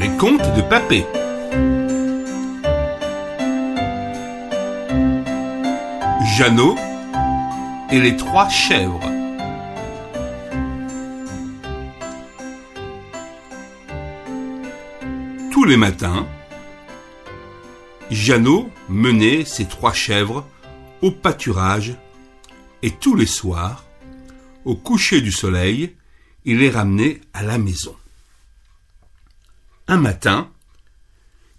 Les contes de Papé. Jeannot et les trois chèvres. Tous les matins, Jeannot menait ses trois chèvres au pâturage et tous les soirs, au coucher du soleil, il les ramenait à la maison. Un matin,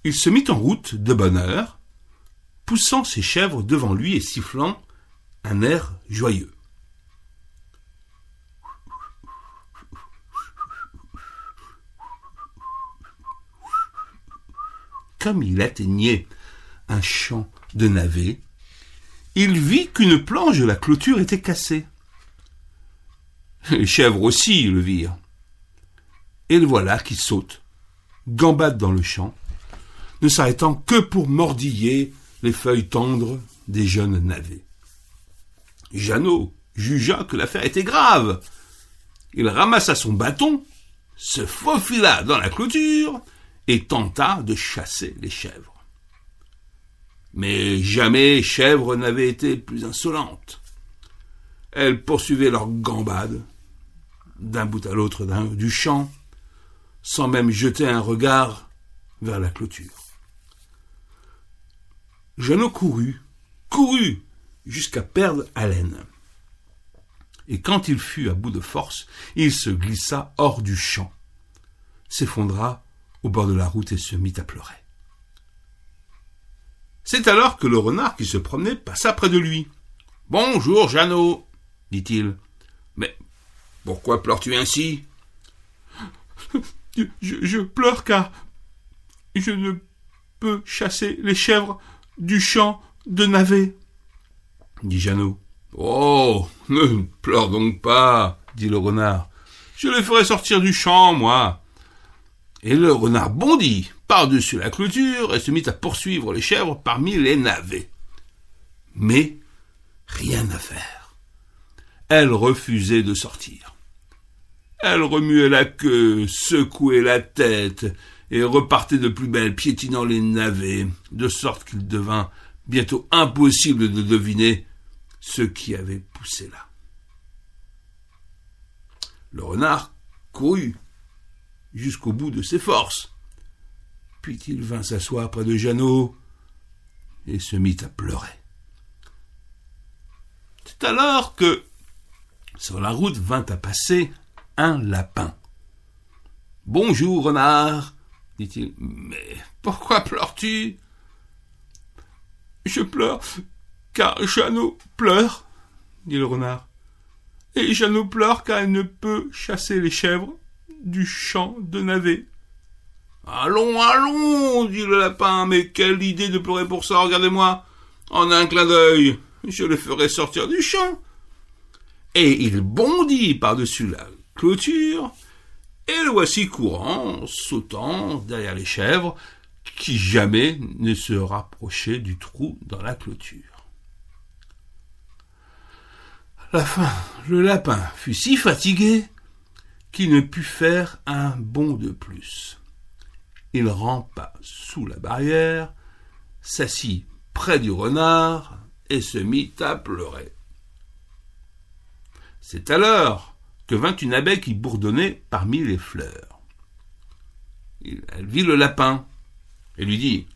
il se mit en route de bonne heure, poussant ses chèvres devant lui et sifflant un air joyeux. Comme il atteignait un champ de navets, il vit qu'une planche de la clôture était cassée. Les chèvres aussi le virent. Et le voilà qui saute, gambade dans le champ, ne s'arrêtant que pour mordiller les feuilles tendres des jeunes navets. Jeannot jugea que l'affaire était grave. Il ramassa son bâton, se faufila dans la clôture et tenta de chasser les chèvres. Mais jamais chèvre n'avait été plus insolente. Elles poursuivaient leur gambade d'un bout à l'autre du champ, sans même jeter un regard vers la clôture. Jeannot courut, courut, jusqu'à perdre haleine. Et quand il fut à bout de force, il se glissa hors du champ, s'effondra au bord de la route et se mit à pleurer. C'est alors que le renard qui se promenait passa près de lui. Bonjour, Jeannot, dit-il. Mais pourquoi pleures-tu ainsi? Je, pleure car je ne peux chasser les chèvres du champ de Navet, dit Jeannot. Oh, ne pleure donc pas, dit le renard. Je les ferai sortir du champ, moi. Et le renard bondit par-dessus la clôture et se mit à poursuivre les chèvres parmi les navets. Mais rien à faire. Elles refusaient de sortir. Elles remuaient la queue, secouaient la tête et repartaient de plus belle piétinant les navets, de sorte qu'il devint bientôt impossible de deviner ce qui avait poussé là. Le renard courut jusqu'au bout de ses forces. Puis il vint s'asseoir près de Jeannot et se mit à pleurer. C'est alors que, sur la route, vint à passer un lapin. Bonjour, renard, dit-il. Mais pourquoi pleures-tu? Je pleure car Jeannot pleure, dit le renard. Et Jeannot pleure car elle ne peut chasser les chèvres du champ de Navet. Allons, allons, dit le lapin, mais quelle idée de pleurer pour ça, regardez-moi. En un clin d'œil, je le ferai sortir du champ. Et il bondit par-dessus la clôture, et le voici courant, sautant derrière les chèvres, qui jamais ne se rapprochaient du trou dans la clôture. À la fin, le lapin fut si fatigué qu'il ne put faire un bond de plus. Il rampa sous la barrière, s'assit près du renard et se mit à pleurer. C'est alors que vint une abeille qui bourdonnait parmi les fleurs. Elle vit le lapin et lui dit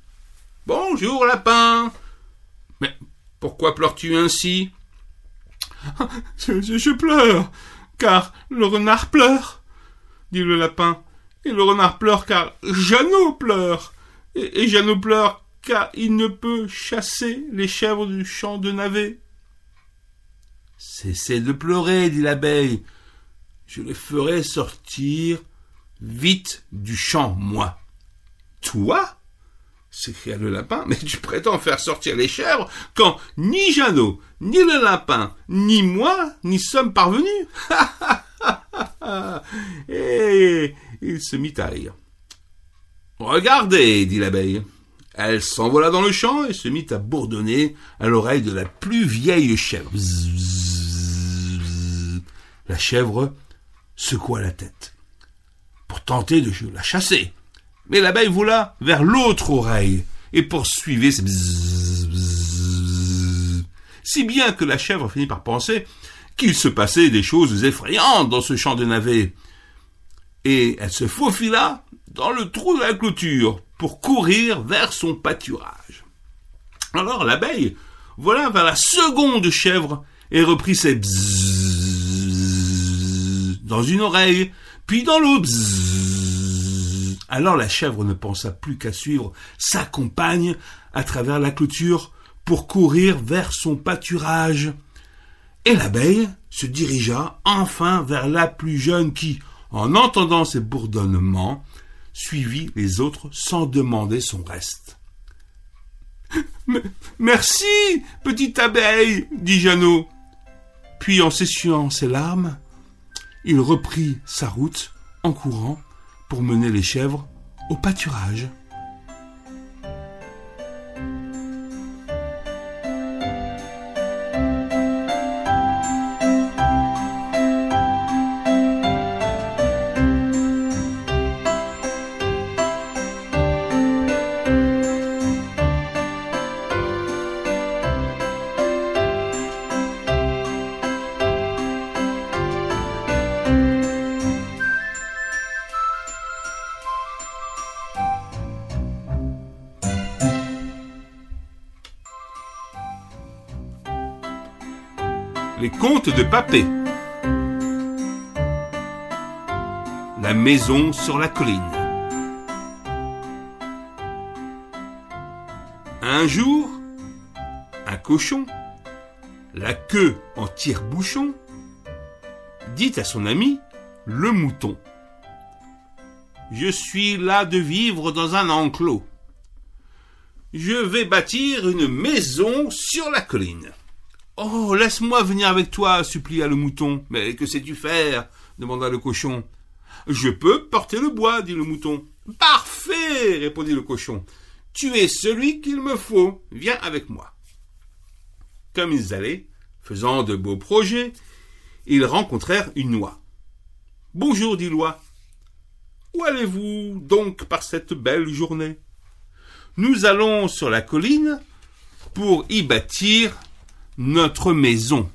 Bonjour, lapin Mais pourquoi pleures-tu ainsi je, pleure, car le renard pleure, dit le lapin. Et le renard pleure car Jeannot pleure. Et, et Jeannot pleure car il ne peut chasser les chèvres du champ de Navet. Cessez de pleurer, dit l'abeille. Je les ferai sortir vite du champ, moi. Toi? s'écria le lapin, mais tu prétends faire sortir les chèvres quand ni Jeannot, ni le lapin, ni moi n'y sommes parvenus. Et il se mit à rire. Regardez, dit l'abeille. Elle s'envola dans le champ et se mit à bourdonner à l'oreille de la plus vieille chèvre. La chèvre secoua la tête pour tenter de la chasser. Mais l'abeille vola vers l'autre oreille et poursuivait ses bzzz, si bien que la chèvre finit par penser qu'il se passait des choses effrayantes dans ce champ de navets. Et elle se faufila dans le trou de la clôture pour courir vers son pâturage. Alors l'abeille voilà vers la seconde chèvre et reprit ses bzzz dans une oreille, puis dans l'autre. Alors la chèvre ne pensa plus qu'à suivre sa compagne à travers la clôture pour courir vers son pâturage. Et l'abeille se dirigea enfin vers la plus jeune qui, en entendant ses bourdonnements, suivit les autres sans demander son reste. Merci, petite abeille, dit Jeannot. Puis, en s'essuyant ses larmes, il reprit sa route en courant pour mener les chèvres au pâturage. De Papé. La maison sur la colline. Un jour, un cochon, la queue en tire-bouchon, dit à son ami, le mouton. Je suis là de vivre dans un enclos. Je vais bâtir une maison sur la colline. Oh, laisse-moi venir avec toi, supplia le mouton. Mais que sais-tu faire demanda le cochon. Je peux porter le bois, dit le mouton. Parfait, répondit le cochon. Tu es celui qu'il me faut. Viens avec moi. Comme ils allaient, faisant de beaux projets, ils rencontrèrent une noix. Bonjour, dit l'oie. Où allez-vous donc par cette belle journée? Nous allons sur la colline pour y bâtir notre maison.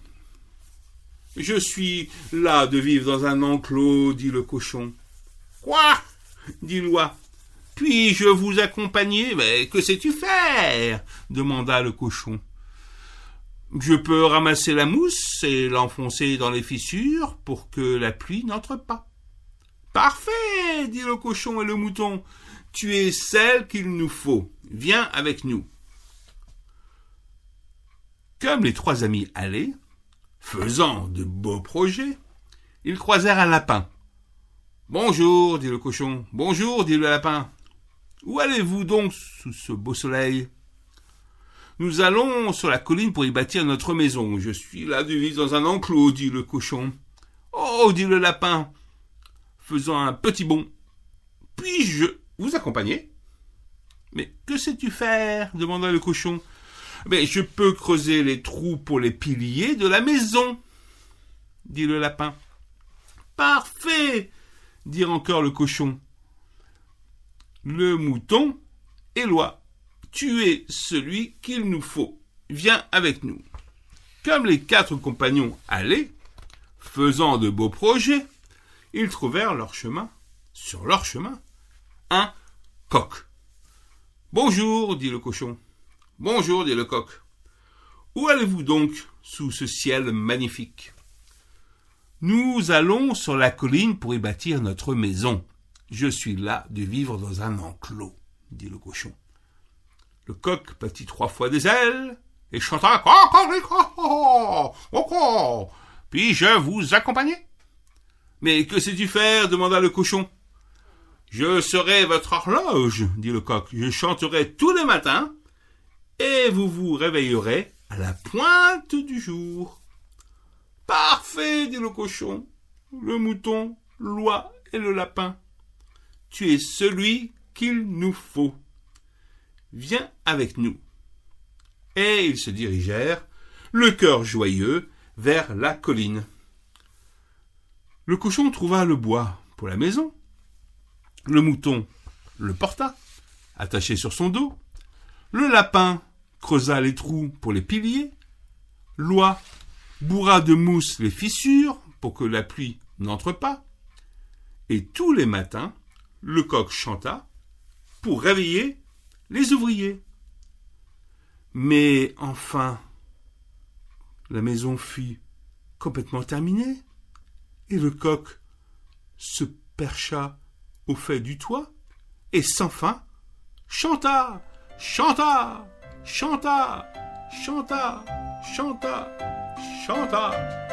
Je suis là de vivre dans un enclos, dit le cochon. Quoi? dit l'oie. Puis-je vous accompagner? Mais que sais-tu faire? demanda le cochon. Je peux ramasser la mousse et l'enfoncer dans les fissures pour que la pluie n'entre pas. Parfait, dit le cochon et le mouton. Tu es celle qu'il nous faut. Viens avec nous. Comme les trois amis allaient, faisant de beaux projets, ils croisèrent un lapin. Bonjour, dit le cochon. Bonjour, dit le lapin. Où allez-vous donc sous ce beau soleil? Nous allons sur la colline pour y bâtir notre maison. Je suis là de vivre dans un enclos, dit le cochon. Oh, dit le lapin, faisant un petit bond. Puis-je vous accompagner Mais que sais-tu faire? demanda le cochon. Mais je peux creuser les trous pour les piliers de la maison, dit le lapin. Parfait, dit encore le cochon. Le mouton et l'oie, tu es celui qu'il nous faut. Viens avec nous. Comme les quatre compagnons allaient, faisant de beaux projets, ils trouvèrent leur chemin, sur leur chemin, un coq. Bonjour, dit le cochon. Bonjour, dit le coq. Où allez-vous donc sous ce ciel magnifique? Nous allons sur la colline pour y bâtir notre maison. Je suis là de vivre dans un enclos, dit le cochon. Le coq battit trois fois des ailes et chanta Puis-je vous accompagner Mais que sais-tu faire? demanda le cochon. Je serai votre horloge, dit le coq. Je chanterai tous les matins et vous vous réveillerez à la pointe du jour. Parfait, dit le cochon, le mouton, l'oie et le lapin. Tu es celui qu'il nous faut. Viens avec nous. Et ils se dirigèrent, le cœur joyeux, vers la colline. Le cochon trouva le bois pour la maison, le mouton le porta, attaché sur son dos. Le lapin creusa les trous pour les piliers. L'oie bourra de mousse les fissures pour que la pluie n'entre pas. Et tous les matins, le coq chanta pour réveiller les ouvriers. Mais enfin, la maison fut complètement terminée, et le coq se percha au fait du toit, et sans fin chanta, chanta, chanta, chanta, chanta, chanta.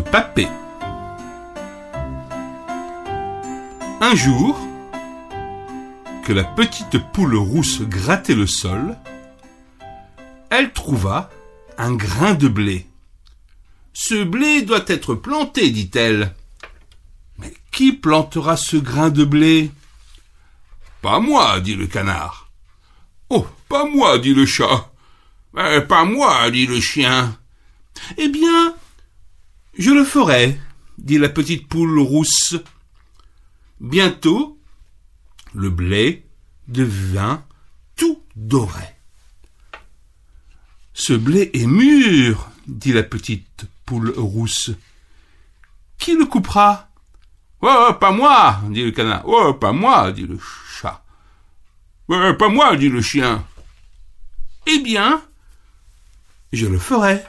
De. Un jour, que la petite poule rousse grattait le sol, elle trouva un grain de blé. Ce blé doit être planté, dit-elle. Mais qui plantera ce grain de blé? Pas moi, dit le canard. Oh, pas moi, dit le chat. Euh, pas moi, dit le chien. Eh bien, je le ferai, dit la petite poule rousse. Bientôt, le blé devint tout doré. Ce blé est mûr, dit la petite poule rousse. Qui le coupera? Oh, pas moi, dit le canard. Oh, pas moi, dit le chat. Oh, pas moi, dit le chien. Eh bien, je le ferai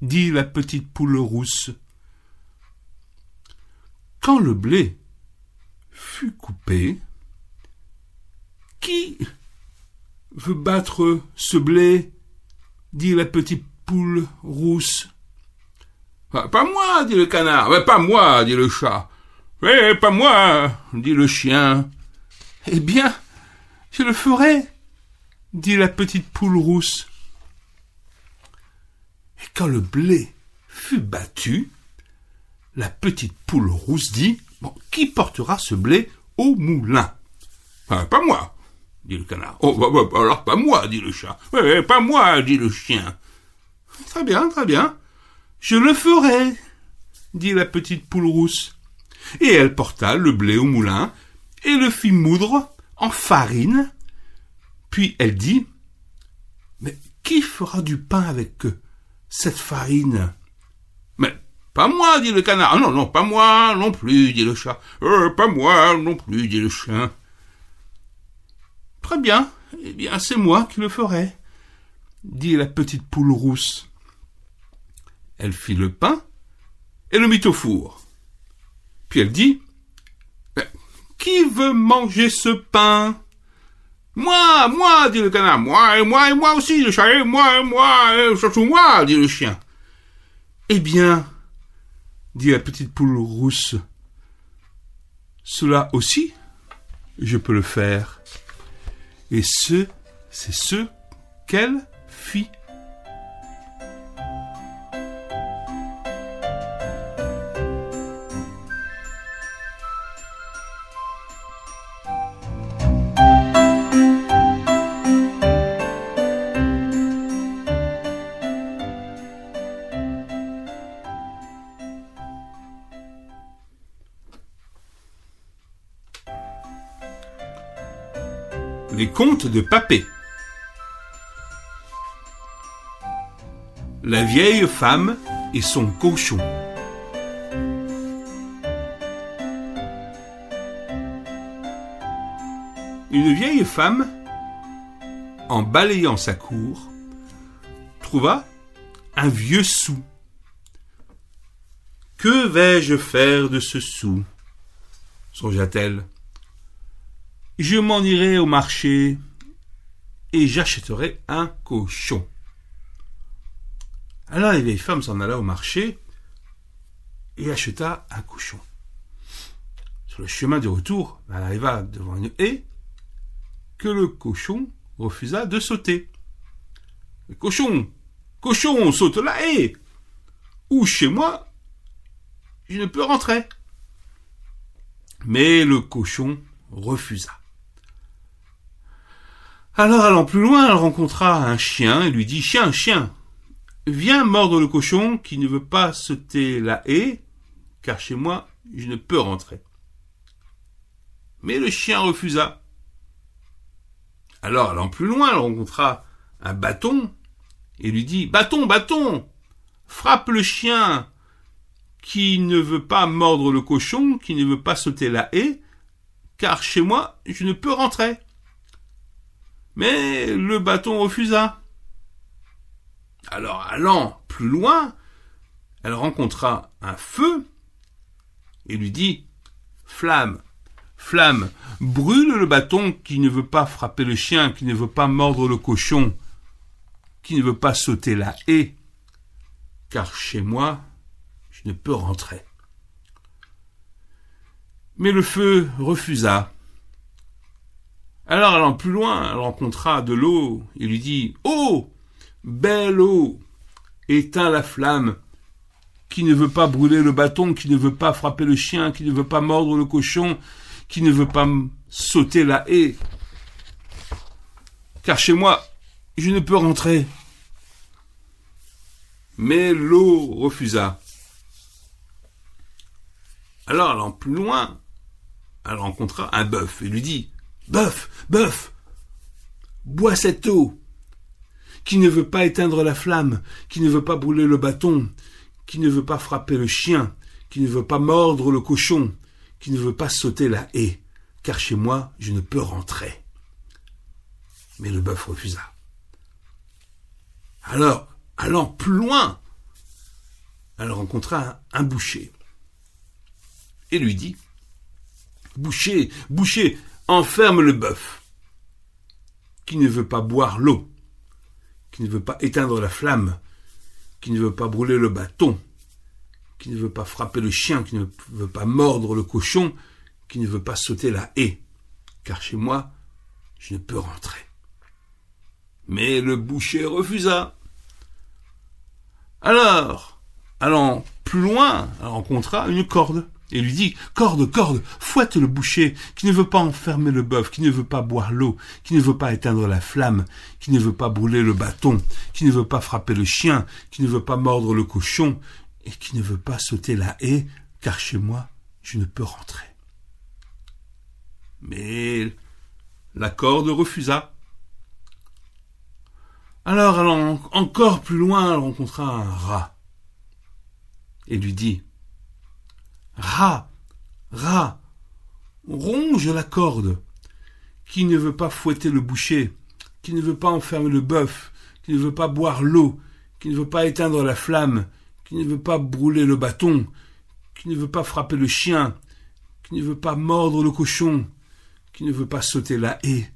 dit la petite poule rousse. Quand le blé fut coupé, qui veut battre ce blé? dit la petite poule rousse. Pas moi, dit le canard. pas moi, dit le chat. pas moi, dit le chien. Eh bien, je le ferai, dit la petite poule rousse. Et quand le blé fut battu, la petite poule rousse dit bon, Qui portera ce blé au moulin? Pas moi, dit le canard. Oh, bah, bah, bah, alors pas moi, dit le chat. pas moi, dit le chien. Très bien, très bien. Je le ferai, dit la petite poule rousse. Et elle porta le blé au moulin et le fit moudre en farine. Puis elle dit Mais qui fera du pain avec eux? Cette farine Mais pas moi, dit le canard. Ah non, non, pas moi non plus, dit le chat. Euh, pas moi non plus, dit le chien. Très bien, eh bien c'est moi qui le ferai, dit la petite poule rousse. Elle fit le pain et le mit au four. Puis elle dit Qui veut manger ce pain? Moi, moi, dit le canard. Moi, et moi, et moi aussi, le chat, et moi, et moi, et surtout moi, dit le chien. Eh bien, dit la petite poule rousse, cela aussi, je peux le faire. Et ce, c'est ce qu'elle fit. Contes de Papé. La vieille femme et son cochon. Une vieille femme, en balayant sa cour, trouva un vieux sou. Que vais-je faire de ce sou? songea-t-elle. Je m'en irai au marché et j'achèterai un cochon. Alors la vieille femme s'en alla au marché et acheta un cochon. Sur le chemin de retour, elle arriva devant une haie que le cochon refusa de sauter. Cochon, cochon, saute la haie Ou chez moi, je ne peux rentrer. Mais le cochon refusa. Alors allant plus loin, elle rencontra un chien et lui dit Chien, chien, viens mordre le cochon qui ne veut pas sauter la haie, car chez moi je ne peux rentrer. Mais le chien refusa. Alors allant plus loin, elle rencontra un bâton et lui dit Bâton, bâton, frappe le chien qui ne veut pas mordre le cochon, qui ne veut pas sauter la haie, car chez moi je ne peux rentrer. Mais le bâton refusa. Alors, allant plus loin, elle rencontra un feu et lui dit Flamme, flamme, brûle le bâton qui ne veut pas frapper le chien, qui ne veut pas mordre le cochon, qui ne veut pas sauter la haie, car chez moi, je ne peux rentrer. Mais le feu refusa. Alors, allant plus loin, elle rencontra de l'eau et lui dit Oh Belle eau Éteins la flamme qui ne veut pas brûler le bâton, qui ne veut pas frapper le chien, qui ne veut pas mordre le cochon, qui ne veut pas sauter la haie. Car chez moi, je ne peux rentrer. Mais l'eau refusa. Alors, allant plus loin, elle rencontra un bœuf et lui dit Bœuf, bœuf, bois cette eau, qui ne veut pas éteindre la flamme, qui ne veut pas brûler le bâton, qui ne veut pas frapper le chien, qui ne veut pas mordre le cochon, qui ne veut pas sauter la haie, car chez moi je ne peux rentrer. Mais le bœuf refusa. Alors, allant plus loin, elle rencontra un, boucher et lui dit Boucher, boucher, enferme le bœuf, qui ne veut pas boire l'eau, qui ne veut pas éteindre la flamme, qui ne veut pas brûler le bâton, qui ne veut pas frapper le chien, qui ne veut pas mordre le cochon, qui ne veut pas sauter la haie, car chez moi, je ne peux rentrer. Mais le boucher refusa. Alors, allant plus loin, elle rencontra une corde et lui dit Corde, corde, fouette le boucher, qui ne veut pas enfermer le bœuf, qui ne veut pas boire l'eau, qui ne veut pas éteindre la flamme, qui ne veut pas brûler le bâton, qui ne veut pas frapper le chien, qui ne veut pas mordre le cochon, et qui ne veut pas sauter la haie, car chez moi, je ne peux rentrer. Mais la corde refusa. Alors, allant encore plus loin, elle rencontra un rat et lui dit Rat, rat, ronge la corde. Qui ne veut pas fouetter le boucher, qui ne veut pas enfermer le bœuf, qui ne veut pas boire l'eau, qui ne veut pas éteindre la flamme, qui ne veut pas brûler le bâton, qui ne veut pas frapper le chien, qui ne veut pas mordre le cochon, qui ne veut pas sauter la haie,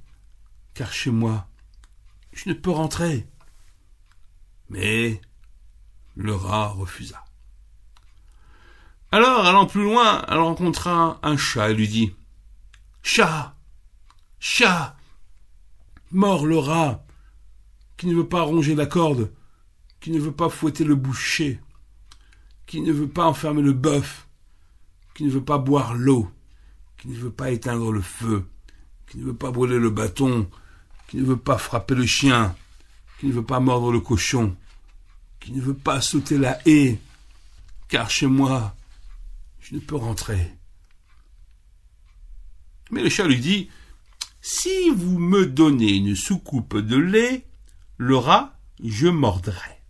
car chez moi, je ne peux rentrer. Mais le rat refusa. Alors, allant plus loin, elle rencontra un chat et lui dit Chat Chat Mort le rat qui ne veut pas ronger la corde, qui ne veut pas fouetter le boucher, qui ne veut pas enfermer le bœuf, qui ne veut pas boire l'eau, qui ne veut pas éteindre le feu, qui ne veut pas brûler le bâton, qui ne veut pas frapper le chien, qui ne veut pas mordre le cochon, qui ne veut pas sauter la haie, car chez moi, ne rentrer. Mais le chat lui dit Si vous me donnez une soucoupe de lait, le rat, je mordrai.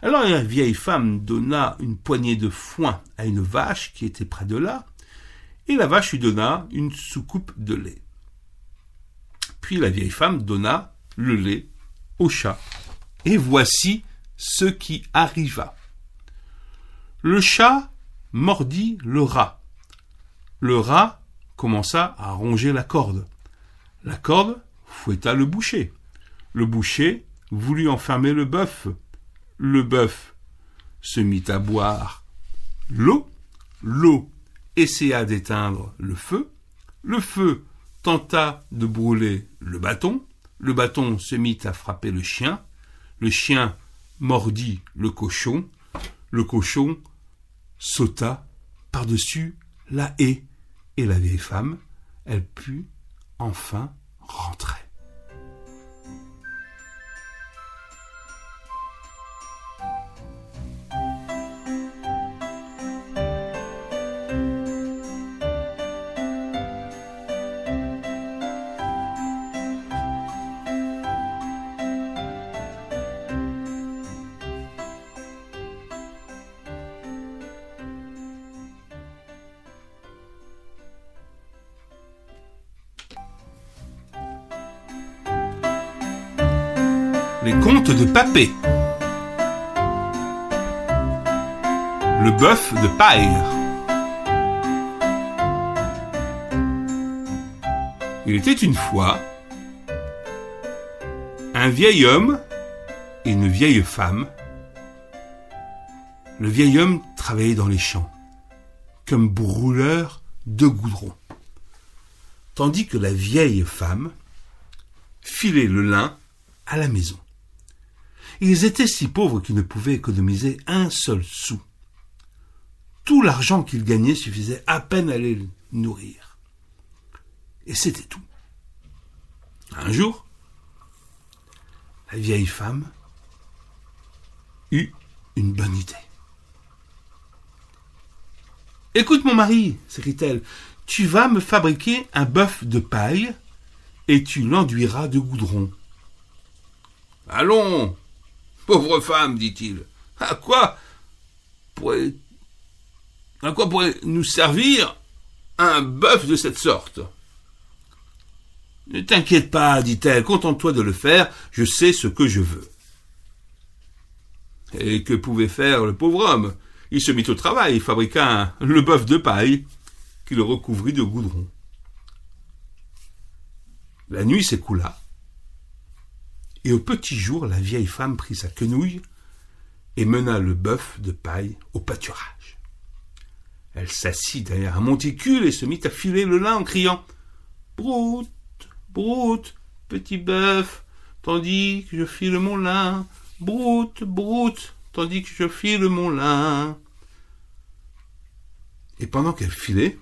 Alors la vieille femme donna une poignée de foin à une vache qui était près de là, et la vache lui donna une soucoupe de lait. Puis la vieille femme donna le lait au chat. Et voici ce qui arriva. Le chat mordit le rat. Le rat commença à ronger la corde. La corde fouetta le boucher. Le boucher voulut enfermer le bœuf. Le bœuf se mit à boire l'eau. L'eau essaya d'éteindre le feu. Le feu tenta de brûler le bâton. Le bâton se mit à frapper le chien. Le chien mordit le cochon. Le cochon sauta par-dessus la haie. Et la vieille femme, elle put enfin rentrer. Les contes de Papé. Le bœuf de paille. Il était une fois un vieil homme et une vieille femme. Le vieil homme travaillait dans les champs comme brûleur de goudron, tandis que la vieille femme filait le lin à la maison. Ils étaient si pauvres qu'ils ne pouvaient économiser un seul sou. Tout l'argent qu'ils gagnaient suffisait à peine à les nourrir. Et c'était tout. Un jour, la vieille femme eut une bonne idée. Écoute mon mari, s'écrie-t-elle, tu vas me fabriquer un bœuf de paille et tu l'enduiras de goudron. Allons, Pauvre femme, dit-il, à quoi pourrait, à quoi pourrait nous servir un bœuf de cette sorte? Ne t'inquiète pas, dit-elle, contente-toi de le faire, je sais ce que je veux. Et que pouvait faire le pauvre homme? Il se mit au travail, fabriqua le bœuf de paille, qu'il recouvrit de goudron. La nuit s'écoula, et au petit jour, la vieille femme prit sa quenouille et mena le bœuf de paille au pâturage. Elle s'assit derrière un monticule et se mit à filer le lin en criant Broute, broute, petit bœuf, tandis que je file mon lin. Broute, broute, tandis que je file mon lin. Et pendant qu'elle filait,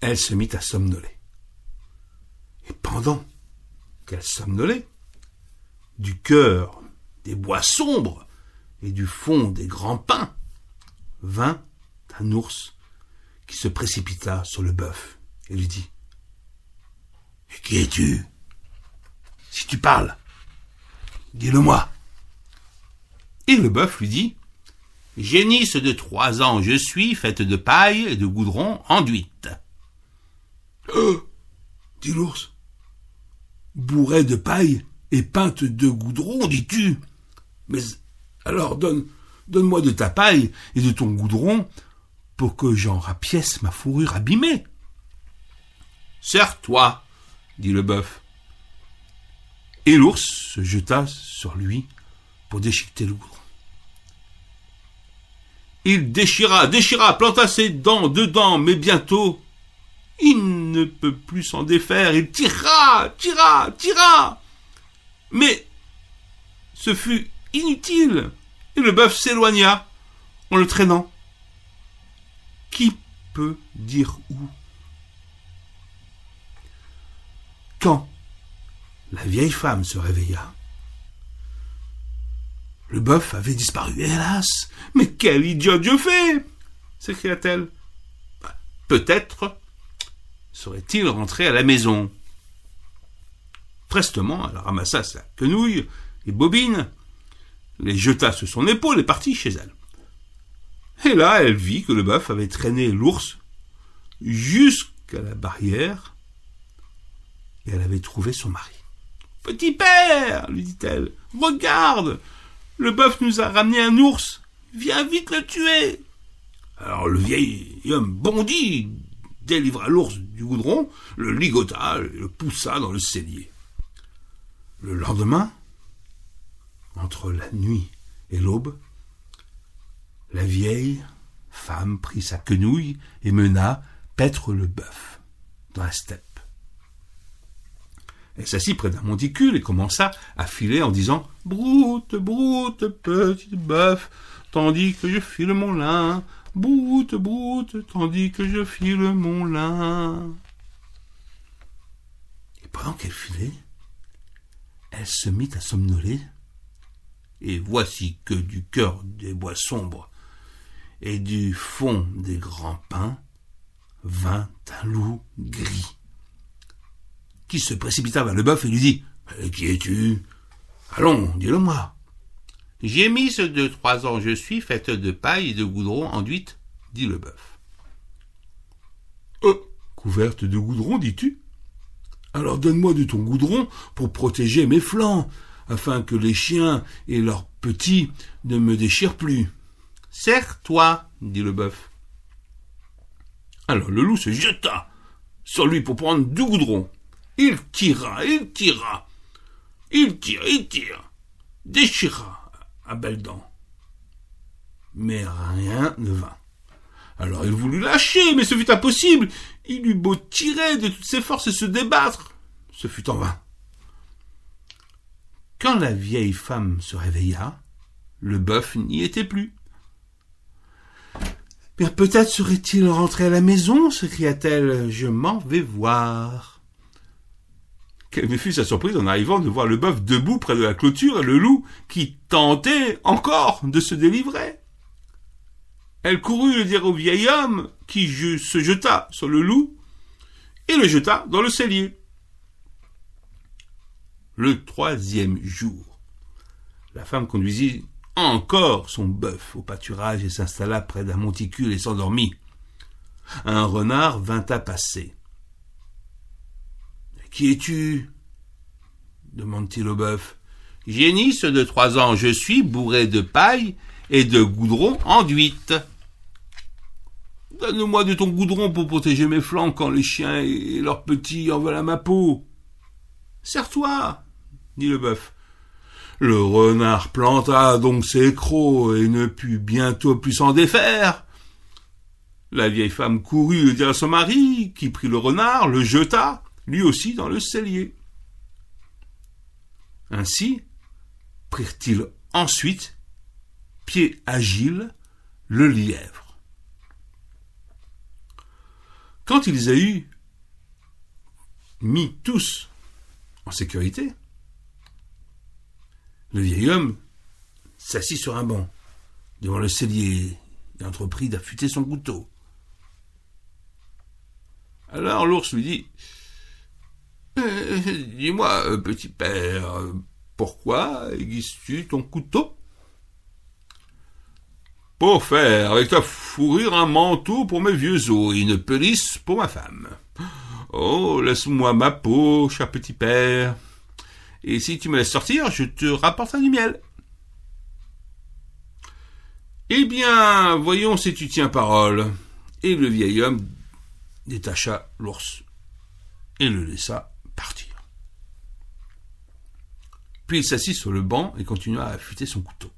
elle se mit à somnoler. Et pendant qu'elle somnolait, du cœur des bois sombres et du fond des grands pins, vint un ours qui se précipita sur le bœuf et lui dit qui es-tu? Si tu parles, dis-le-moi. Et le bœuf lui dit Génisse de trois ans, je suis, faite de paille et de goudron enduite. Oh dit l'ours. Bourré de paille et peinte de goudron, dis-tu Mais alors donne, donne-moi de ta paille et de ton goudron pour que j'en rapièce ma fourrure abîmée. Serre-toi, dit le bœuf. Et l'ours se jeta sur lui pour déchiqueter le goudron. Il déchira, déchira, planta ses dents dedans, mais bientôt il ne peut plus s'en défaire. Il tira, tira, tira. Mais ce fut inutile, et le bœuf s'éloigna en le traînant. Qui peut dire où? Quand la vieille femme se réveilla, le bœuf avait disparu. Hélas Mais quel idiot Dieu fait s'écria-t-elle. Peut-être serait-il rentré à la maison. Prestement, elle ramassa sa quenouille et bobine, les jeta sur son épaule et partit chez elle. Et là, elle vit que le bœuf avait traîné l'ours jusqu'à la barrière et elle avait trouvé son mari. Petit père, lui dit-elle, regarde, le bœuf nous a ramené un ours Viens vite le tuer. Alors le vieil homme bondit, délivra l'ours du goudron, le ligota, le poussa dans le cellier. Le lendemain, entre la nuit et l'aube, la vieille femme prit sa quenouille et mena paître le bœuf dans la steppe. Elle s'assit près d'un monticule et commença à filer en disant Broute, broute, petit bœuf, tandis que je file mon lin. Broute, broute, tandis que je file mon lin. Et pendant qu'elle filait, elle se mit à somnoler. Et voici que du cœur des bois sombres et du fond des grands pins vint un loup gris qui se précipita vers le bœuf et lui dit eh, Qui es-tu? Allons, dis-le-moi. J'ai mis ce de trois ans je suis, faite de paille et de goudron enduite, dit le bœuf. Oh, couverte de goudron, dis-tu? Alors donne-moi de ton goudron pour protéger mes flancs, afin que les chiens et leurs petits ne me déchirent plus. Serre-toi, dit le bœuf. Alors le loup se jeta sur lui pour prendre du goudron. Il tira, il tira, il tire, il tire, déchira à belles dents. Mais rien ne vint. Alors il voulut lâcher, mais ce fut impossible. Il eut beau tirer de toutes ses forces et se débattre. Ce fut en vain. Quand la vieille femme se réveilla, le bœuf n'y était plus. Bien peut-être serait-il rentré à la maison, s'écria-t-elle. Je m'en vais voir. Quelle fut sa surprise en arrivant de voir le bœuf debout près de la clôture et le loup qui tentait encore de se délivrer. Elle courut le dire au vieil homme qui se jeta sur le loup et le jeta dans le cellier. Le troisième jour, la femme conduisit encore son bœuf au pâturage et s'installa près d'un monticule et s'endormit. Un renard vint à passer. Qui es-tu? demande-t-il au bœuf. Génisse de trois ans je suis, bourré de paille et de goudron enduite. Donne-moi de ton goudron pour protéger mes flancs quand les chiens et leurs petits en à ma peau. Serre-toi, dit le bœuf. Le renard planta donc ses crocs et ne put bientôt plus s'en défaire. La vieille femme courut le dire à son mari, qui prit le renard, le jeta, lui aussi dans le cellier. Ainsi prirent-ils ensuite, pied agile, le lièvre. Quand ils eurent mis tous en sécurité, le vieil homme s'assit sur un banc devant le cellier et entreprit d'affûter son couteau. Alors l'ours lui dit euh, dis-moi, euh, petit père, pourquoi aiguises-tu ton couteau? Pour faire avec ta fourrure un manteau pour mes vieux os et une pelisse pour ma femme. Oh, laisse-moi ma peau, cher petit père. Et si tu me laisses sortir, je te rapporterai du miel. Eh bien, voyons si tu tiens parole. Et le vieil homme détacha l'ours et le laissa partir. Puis il s'assit sur le banc et continua à affûter son couteau.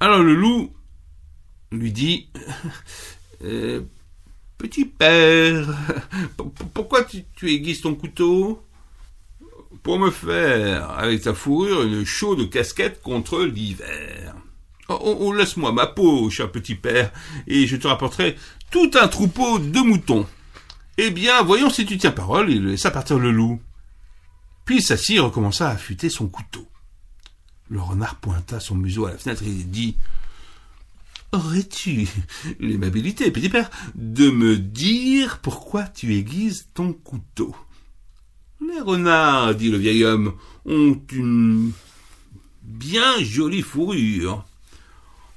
Alors le loup lui dit euh, Petit père, pourquoi tu, aiguises ton couteau? Pour me faire, avec ta fourrure, une chaude casquette contre l'hiver. Oh, oh, oh laisse-moi ma peau, cher petit père, et je te rapporterai tout un troupeau de moutons. Eh bien, voyons si tu tiens parole, il laissa partir le loup. Puis s'assit et recommença à affûter son couteau. Le renard pointa son museau à la fenêtre et dit Aurais-tu l'aimabilité, petit père, de me dire pourquoi tu aiguises ton couteau? Les renards, dit le vieil homme, ont une bien jolie fourrure.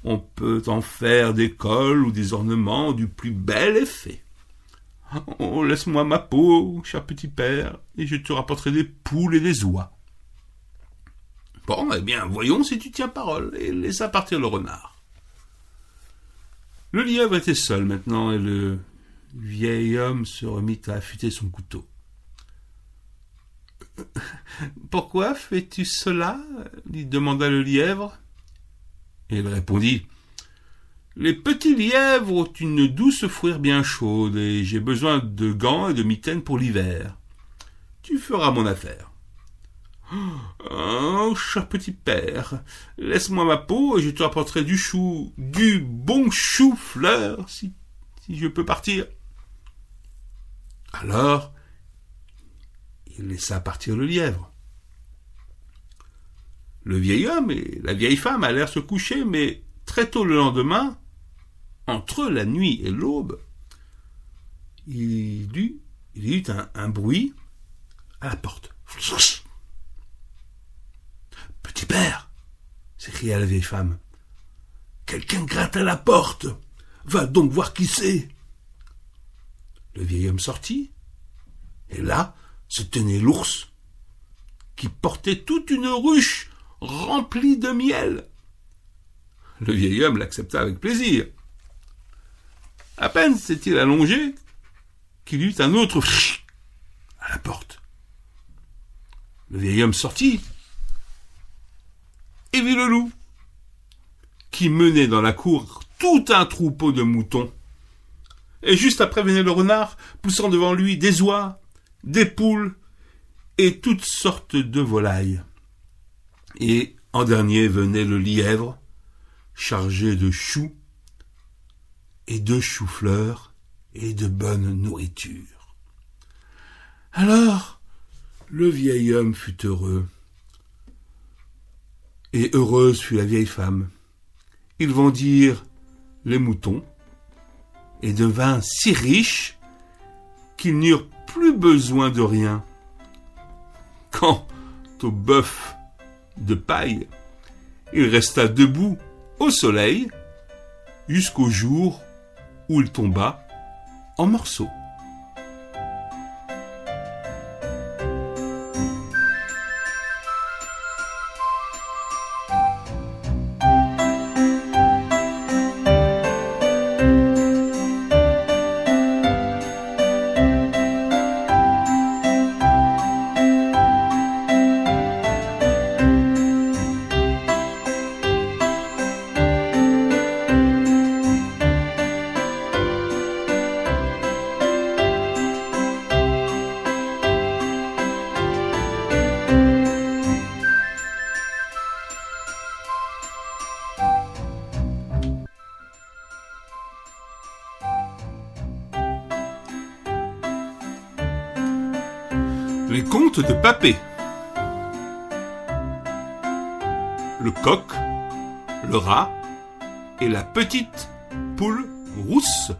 On peut en faire des cols ou des ornements du plus bel effet. Oh, laisse-moi ma peau, cher petit père, et je te rapporterai des poules et des oies. Bon, eh bien, voyons si tu tiens parole, et laissa partir le renard. Le lièvre était seul maintenant, et le vieil homme se remit à affûter son couteau. Pourquoi fais-tu cela? lui demanda le lièvre. Et il répondit Les petits lièvres ont une douce fourrure bien chaude, et j'ai besoin de gants et de mitaines pour l'hiver. Tu feras mon affaire. Oh, cher petit père, laisse-moi ma peau et je te rapporterai du chou, du bon chou-fleur, si, si je peux partir. Alors, il laissa partir le lièvre. Le vieil homme et la vieille femme allèrent se coucher, mais très tôt le lendemain, entre la nuit et l'aube, il y eut, un bruit à la porte. Petit père, s'écria la vieille femme, quelqu'un gratte à la porte. Va donc voir qui c'est. Le vieil homme sortit, et là se tenait l'ours, qui portait toute une ruche remplie de miel. Le vieil homme l'accepta avec plaisir. À peine s'est-il allongé qu'il eut un autre à la porte. Le vieil homme sortit et vit le loup, qui menait dans la cour tout un troupeau de moutons. Et juste après venait le renard, poussant devant lui des oies, des poules et toutes sortes de volailles. Et en dernier venait le lièvre, chargé de choux et de choux-fleurs et de bonne nourriture. Alors, le vieil homme fut heureux, et heureuse fut la vieille femme. Ils vendirent les moutons, et devinrent si riches qu'ils n'eurent plus besoin de rien. Quant au bœuf de paille, il resta debout au soleil jusqu'au jour où il tomba en morceaux. Et la petite poule rousse.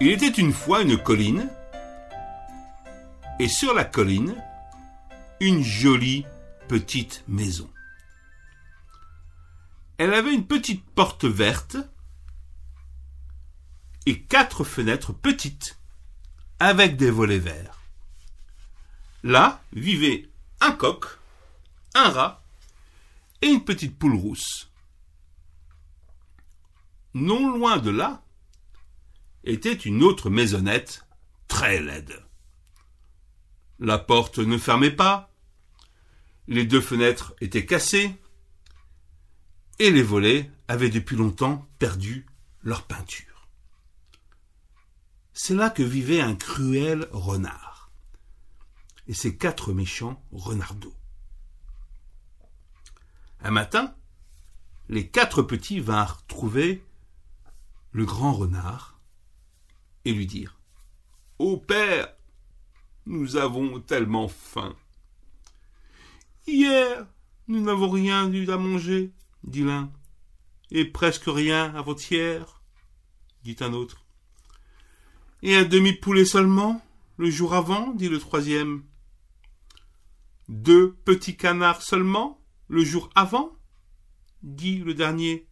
Il était une fois une colline, et sur la colline, une jolie petite maison. Elle avait une petite porte verte et quatre fenêtres petites avec des volets verts. Là vivaient un coq, un rat et une petite poule rousse. Non loin de là était une autre maisonnette très laide. La porte ne fermait pas, les deux fenêtres étaient cassées, et les volets avaient depuis longtemps perdu leur peinture. C'est là que vivait un cruel renard et ses quatre méchants renardeaux. Un matin, les quatre petits vinrent trouver le grand renard et lui dirent Ô père, nous avons tellement faim. Hier, nous n'avons rien eu à manger, dit l'un, et presque rien avant-hier, dit un autre. Et un demi-poulet seulement, le jour avant, dit le troisième. Deux petits canards seulement, le jour avant, dit le dernier.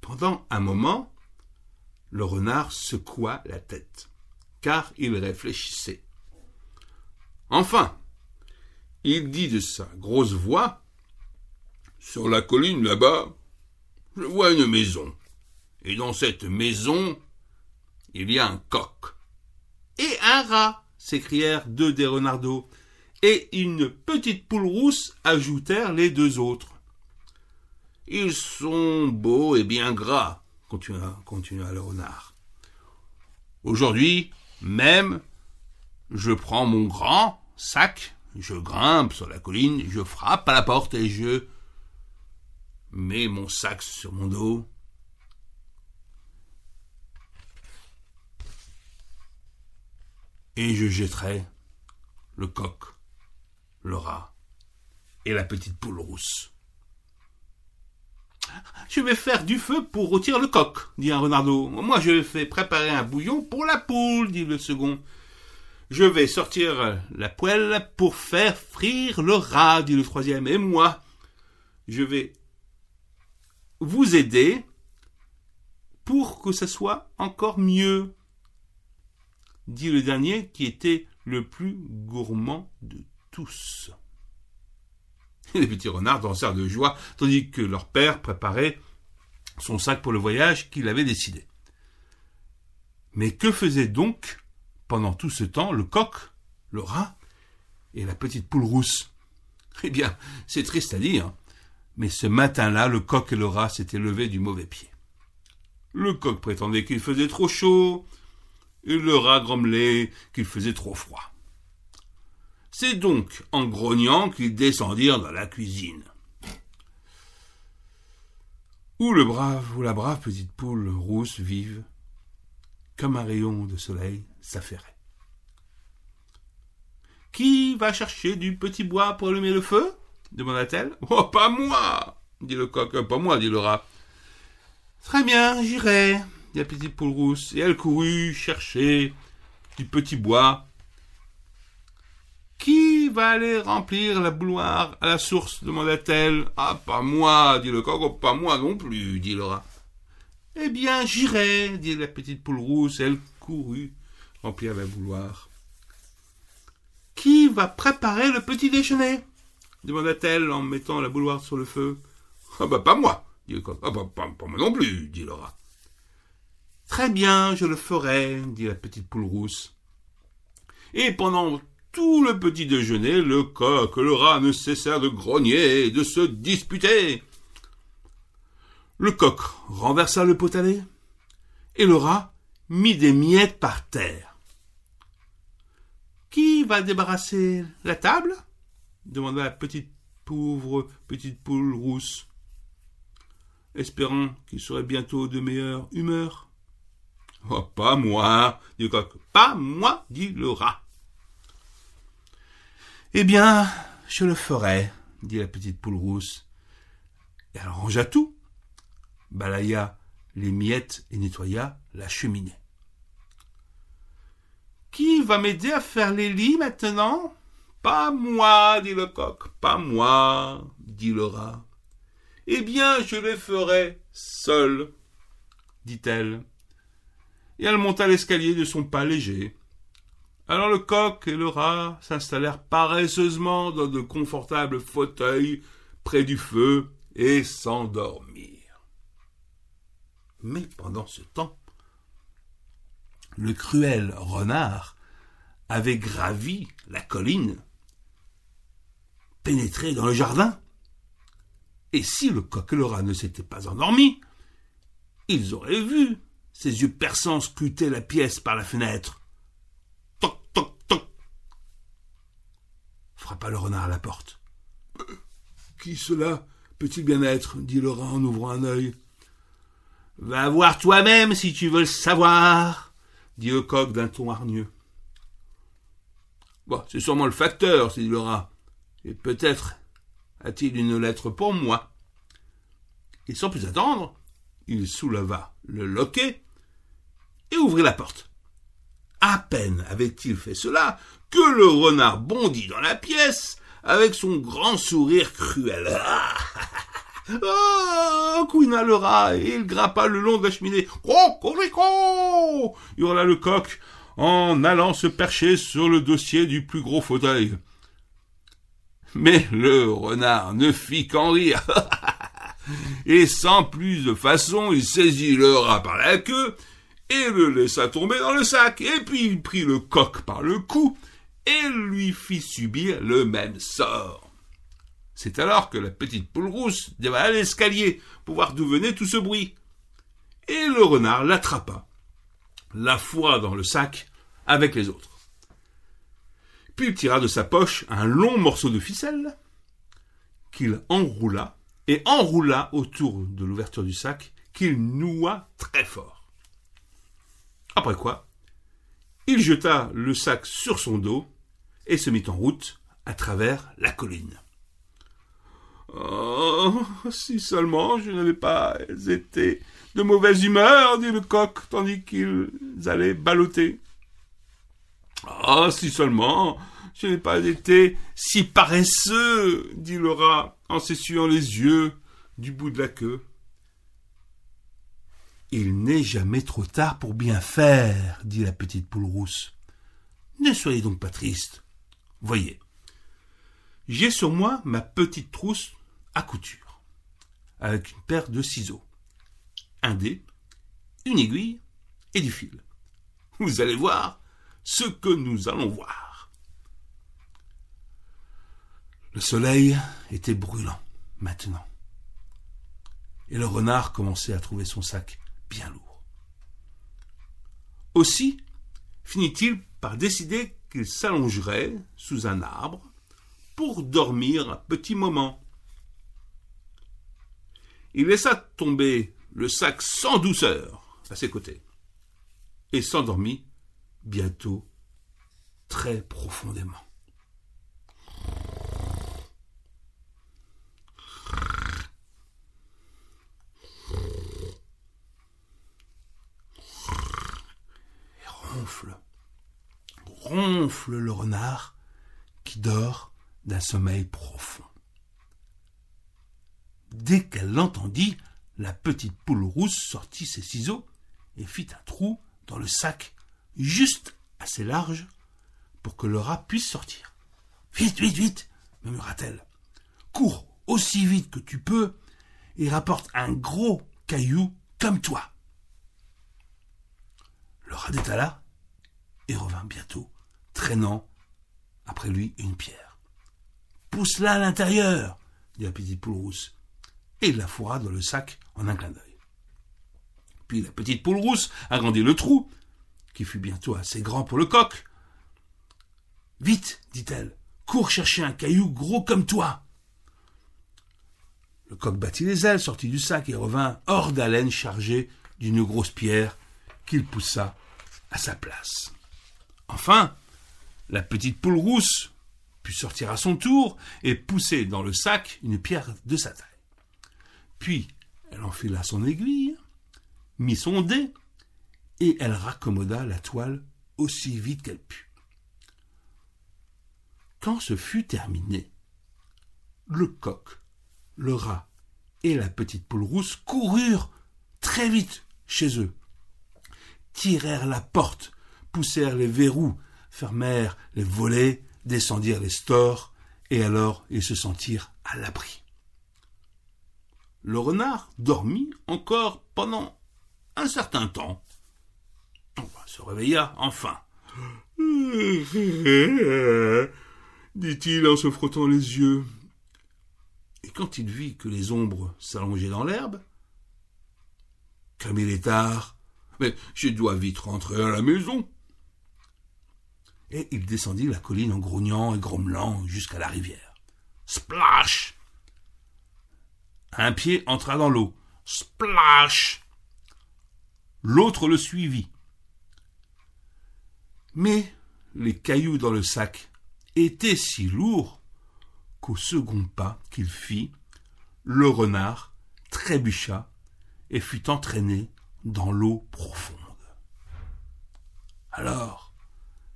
Pendant un moment, le renard secoua la tête. car il réfléchissait. Enfin, il dit de sa grosse voix Sur la colline là-bas, je vois une maison. Et dans cette maison, il y a un coq. Et un rat, s'écrièrent deux des renardeaux. Et une petite poule rousse, ajoutèrent les deux autres. Ils sont beaux et bien gras, continua, continua le renard. Aujourd'hui, même, je prends mon grand sac, je grimpe sur la colline, je frappe à la porte et je mets mon sac sur mon dos. Et je jetterai le coq, le rat et la petite poule rousse. Je vais faire du feu pour rôtir le coq, dit un renardeau. Moi, je fais préparer un bouillon pour la poule, dit le second. Je vais sortir la poêle pour faire frire le rat, dit le troisième. Et moi, je vais vous aider pour que ça soit encore mieux, dit le dernier qui était le plus gourmand de tous. les petits renards dansèrent de joie, tandis que leur père préparait son sac pour le voyage qu'il avait décidé. Mais que faisait donc, pendant tout ce temps, le coq, le rat et la petite poule rousse? Eh bien, c'est triste à dire, mais ce matin-là, le coq et le rat s'étaient levés du mauvais pied. Le coq prétendait qu'il faisait trop chaud, et le rat grommelait qu'il faisait trop froid. C'est donc en grognant qu'ils descendirent dans la cuisine. Où le brave ou la brave petite poule rousse vive, comme un rayon de soleil, s'affairait. Qui va chercher du petit bois pour allumer le feu? demanda-t-elle. Oh, pas moi dit le coq. Pas moi, dit le rat. Très bien, j'irai, dit la petite poule rousse, et elle courut chercher du petit bois qui va aller remplir la bouloire à la source demanda-t-elle. Ah, pas moi, dit le coq, pas moi non plus, dit le rat. Eh bien, j'irai, dit la petite poule rousse, elle courut remplir la bouloire. Qui va préparer le petit déjeuner demanda-t-elle en mettant la bouloire sur le feu. Ah bah pas moi, dit le coq. Ah bah pas, pas moi non plus, dit le rat. Très bien, je le ferai, dit la petite poule rousse. Et pendant tout le petit déjeuner, le coq et le rat ne cessèrent de grogner et de se disputer. Le coq renversa le potaler, et le rat mit des miettes par terre. Qui va débarrasser la table? demanda la petite pauvre petite poule rousse, espérant qu'il serait bientôt de meilleure humeur. Oh, pas moi, dit le coq. Pas moi, dit le rat. Eh bien, je le ferai, dit la petite poule rousse. Elle rangea tout, balaya les miettes et nettoya la cheminée. Qui va m'aider à faire les lits maintenant? Pas moi, dit le coq, pas moi, dit le rat. Eh bien, je les ferai seule, dit-elle. Et elle monta l'escalier de son pas léger. Alors le coq et le rat s'installèrent paresseusement dans de confortables fauteuils près du feu et s'endormirent. Mais pendant ce temps, le cruel renard avait gravi la colline, pénétré dans le jardin. Et si le coq et le rat ne s'étaient pas endormis, ils auraient vu ses yeux perçants scruter la pièce par la fenêtre. Frappa le renard à la porte. Qui cela peut-il bien être dit le rat en ouvrant un œil. Va voir toi-même si tu veux le savoir, dit le coq d'un ton hargneux. Bon, c'est sûrement le facteur, dit le rat. Et peut-être a-t-il une lettre pour moi. Et sans plus attendre, il souleva le loquet et ouvrit la porte. À peine avait-il fait cela que le renard bondit dans la pièce avec son grand sourire cruel. Ah couina le rat, et il grappa le long de la cheminée. Cocorico hurla le coq en allant se percher sur le dossier du plus gros fauteuil. Mais le renard ne fit qu'en rire. et sans plus de façon, il saisit le rat par la queue et le laissa tomber dans le sac. Et puis il prit le coq par le cou et lui fit subir le même sort. C'est alors que la petite poule rousse dévala l'escalier pour voir d'où venait tout ce bruit. Et le renard l'attrapa, la fourra dans le sac avec les autres. Puis il tira de sa poche un long morceau de ficelle qu'il enroula et enroula autour de l'ouverture du sac qu'il noua très fort. Après quoi, il jeta le sac sur son dos et se mit en route à travers la colline. Oh, si seulement je n'avais pas été de mauvaise humeur, dit le coq, tandis qu'ils allaient balloter. Ah, si seulement je n'ai pas été si paresseux, dit le rat en s'essuyant les yeux du bout de la queue. Il n'est jamais trop tard pour bien faire, dit la petite poule rousse. Ne soyez donc pas triste. Voyez, j'ai sur moi ma petite trousse à couture, avec une paire de ciseaux, un dé, une aiguille et du fil. Vous allez voir ce que nous allons voir. Le soleil était brûlant maintenant, et le renard commençait à trouver son sac lourd. Aussi finit-il par décider qu'il s'allongerait sous un arbre pour dormir un petit moment. Il laissa tomber le sac sans douceur à ses côtés et s'endormit bientôt très profondément. ronfle ronfle le renard qui dort d'un sommeil profond. Dès qu'elle l'entendit, la petite poule rousse sortit ses ciseaux et fit un trou dans le sac juste assez large pour que le rat puisse sortir. Vite, vite, vite, murmura-t-elle. Cours aussi vite que tu peux et rapporte un gros caillou comme toi. Le rat détala et revint bientôt, traînant après lui une pierre. Pousse-la à l'intérieur, dit la petite poule rousse, et il la fourra dans le sac en un clin d'œil. Puis la petite poule rousse agrandit le trou, qui fut bientôt assez grand pour le coq. Vite, dit-elle, cours chercher un caillou gros comme toi. Le coq battit les ailes, sortit du sac et revint hors d'haleine chargé d'une grosse pierre qu'il poussa à sa place. Enfin, la petite poule rousse put sortir à son tour et pousser dans le sac une pierre de sa taille. Puis elle enfila son aiguille, mit son dé, et elle raccommoda la toile aussi vite qu'elle put. Quand ce fut terminé, le coq, le rat et la petite poule rousse coururent très vite chez eux, tirèrent la porte poussèrent les verrous, fermèrent les volets, descendirent les stores, et alors ils se sentirent à l'abri. Le renard dormit encore pendant un certain temps. On se réveilla enfin. dit-il en se frottant les yeux. Et quand il vit que les ombres s'allongeaient dans l'herbe, comme il est tard, mais je dois vite rentrer à la maison, et il descendit la colline en grognant et grommelant jusqu'à la rivière. Splash Un pied entra dans l'eau. Splash L'autre le suivit. Mais les cailloux dans le sac étaient si lourds qu'au second pas qu'il fit, le renard trébucha et fut entraîné dans l'eau profonde. Alors,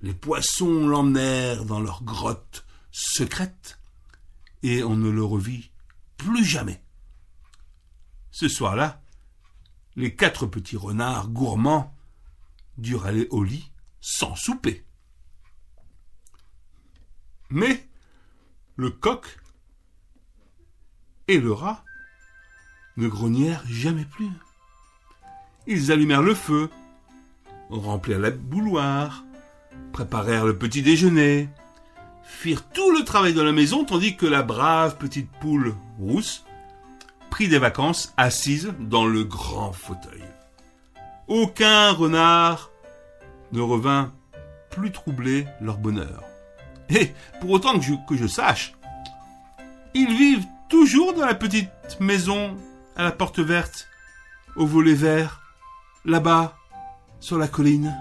les poissons l'emmenèrent dans leur grotte secrète, et on ne le revit plus jamais. Ce soir-là, les quatre petits renards gourmands durent aller au lit sans souper. Mais le coq et le rat ne grognèrent jamais plus. Ils allumèrent le feu, remplirent la bouloire, préparèrent le petit déjeuner, firent tout le travail de la maison tandis que la brave petite poule rousse prit des vacances assise dans le grand fauteuil. Aucun renard ne revint plus troubler leur bonheur. Et pour autant que je, que je sache, ils vivent toujours dans la petite maison à la porte verte, au volet vert, là-bas, sur la colline.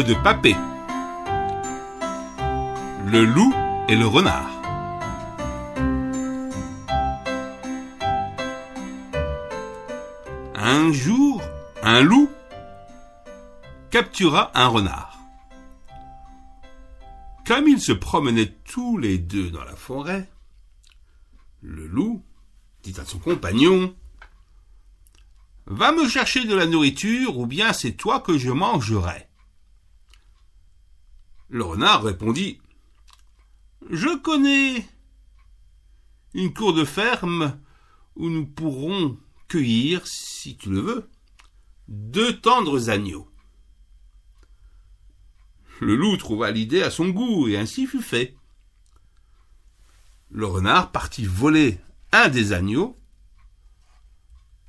De Papé. Le loup et le renard. Un jour, un loup captura un renard. Comme ils se promenaient tous les deux dans la forêt, le loup dit à son compagnon Va me chercher de la nourriture, ou bien c'est toi que je mangerai. Le renard répondit Je connais une cour de ferme où nous pourrons cueillir, si tu le veux, deux tendres agneaux. Le loup trouva l'idée à son goût, et ainsi fut fait. Le renard partit voler un des agneaux,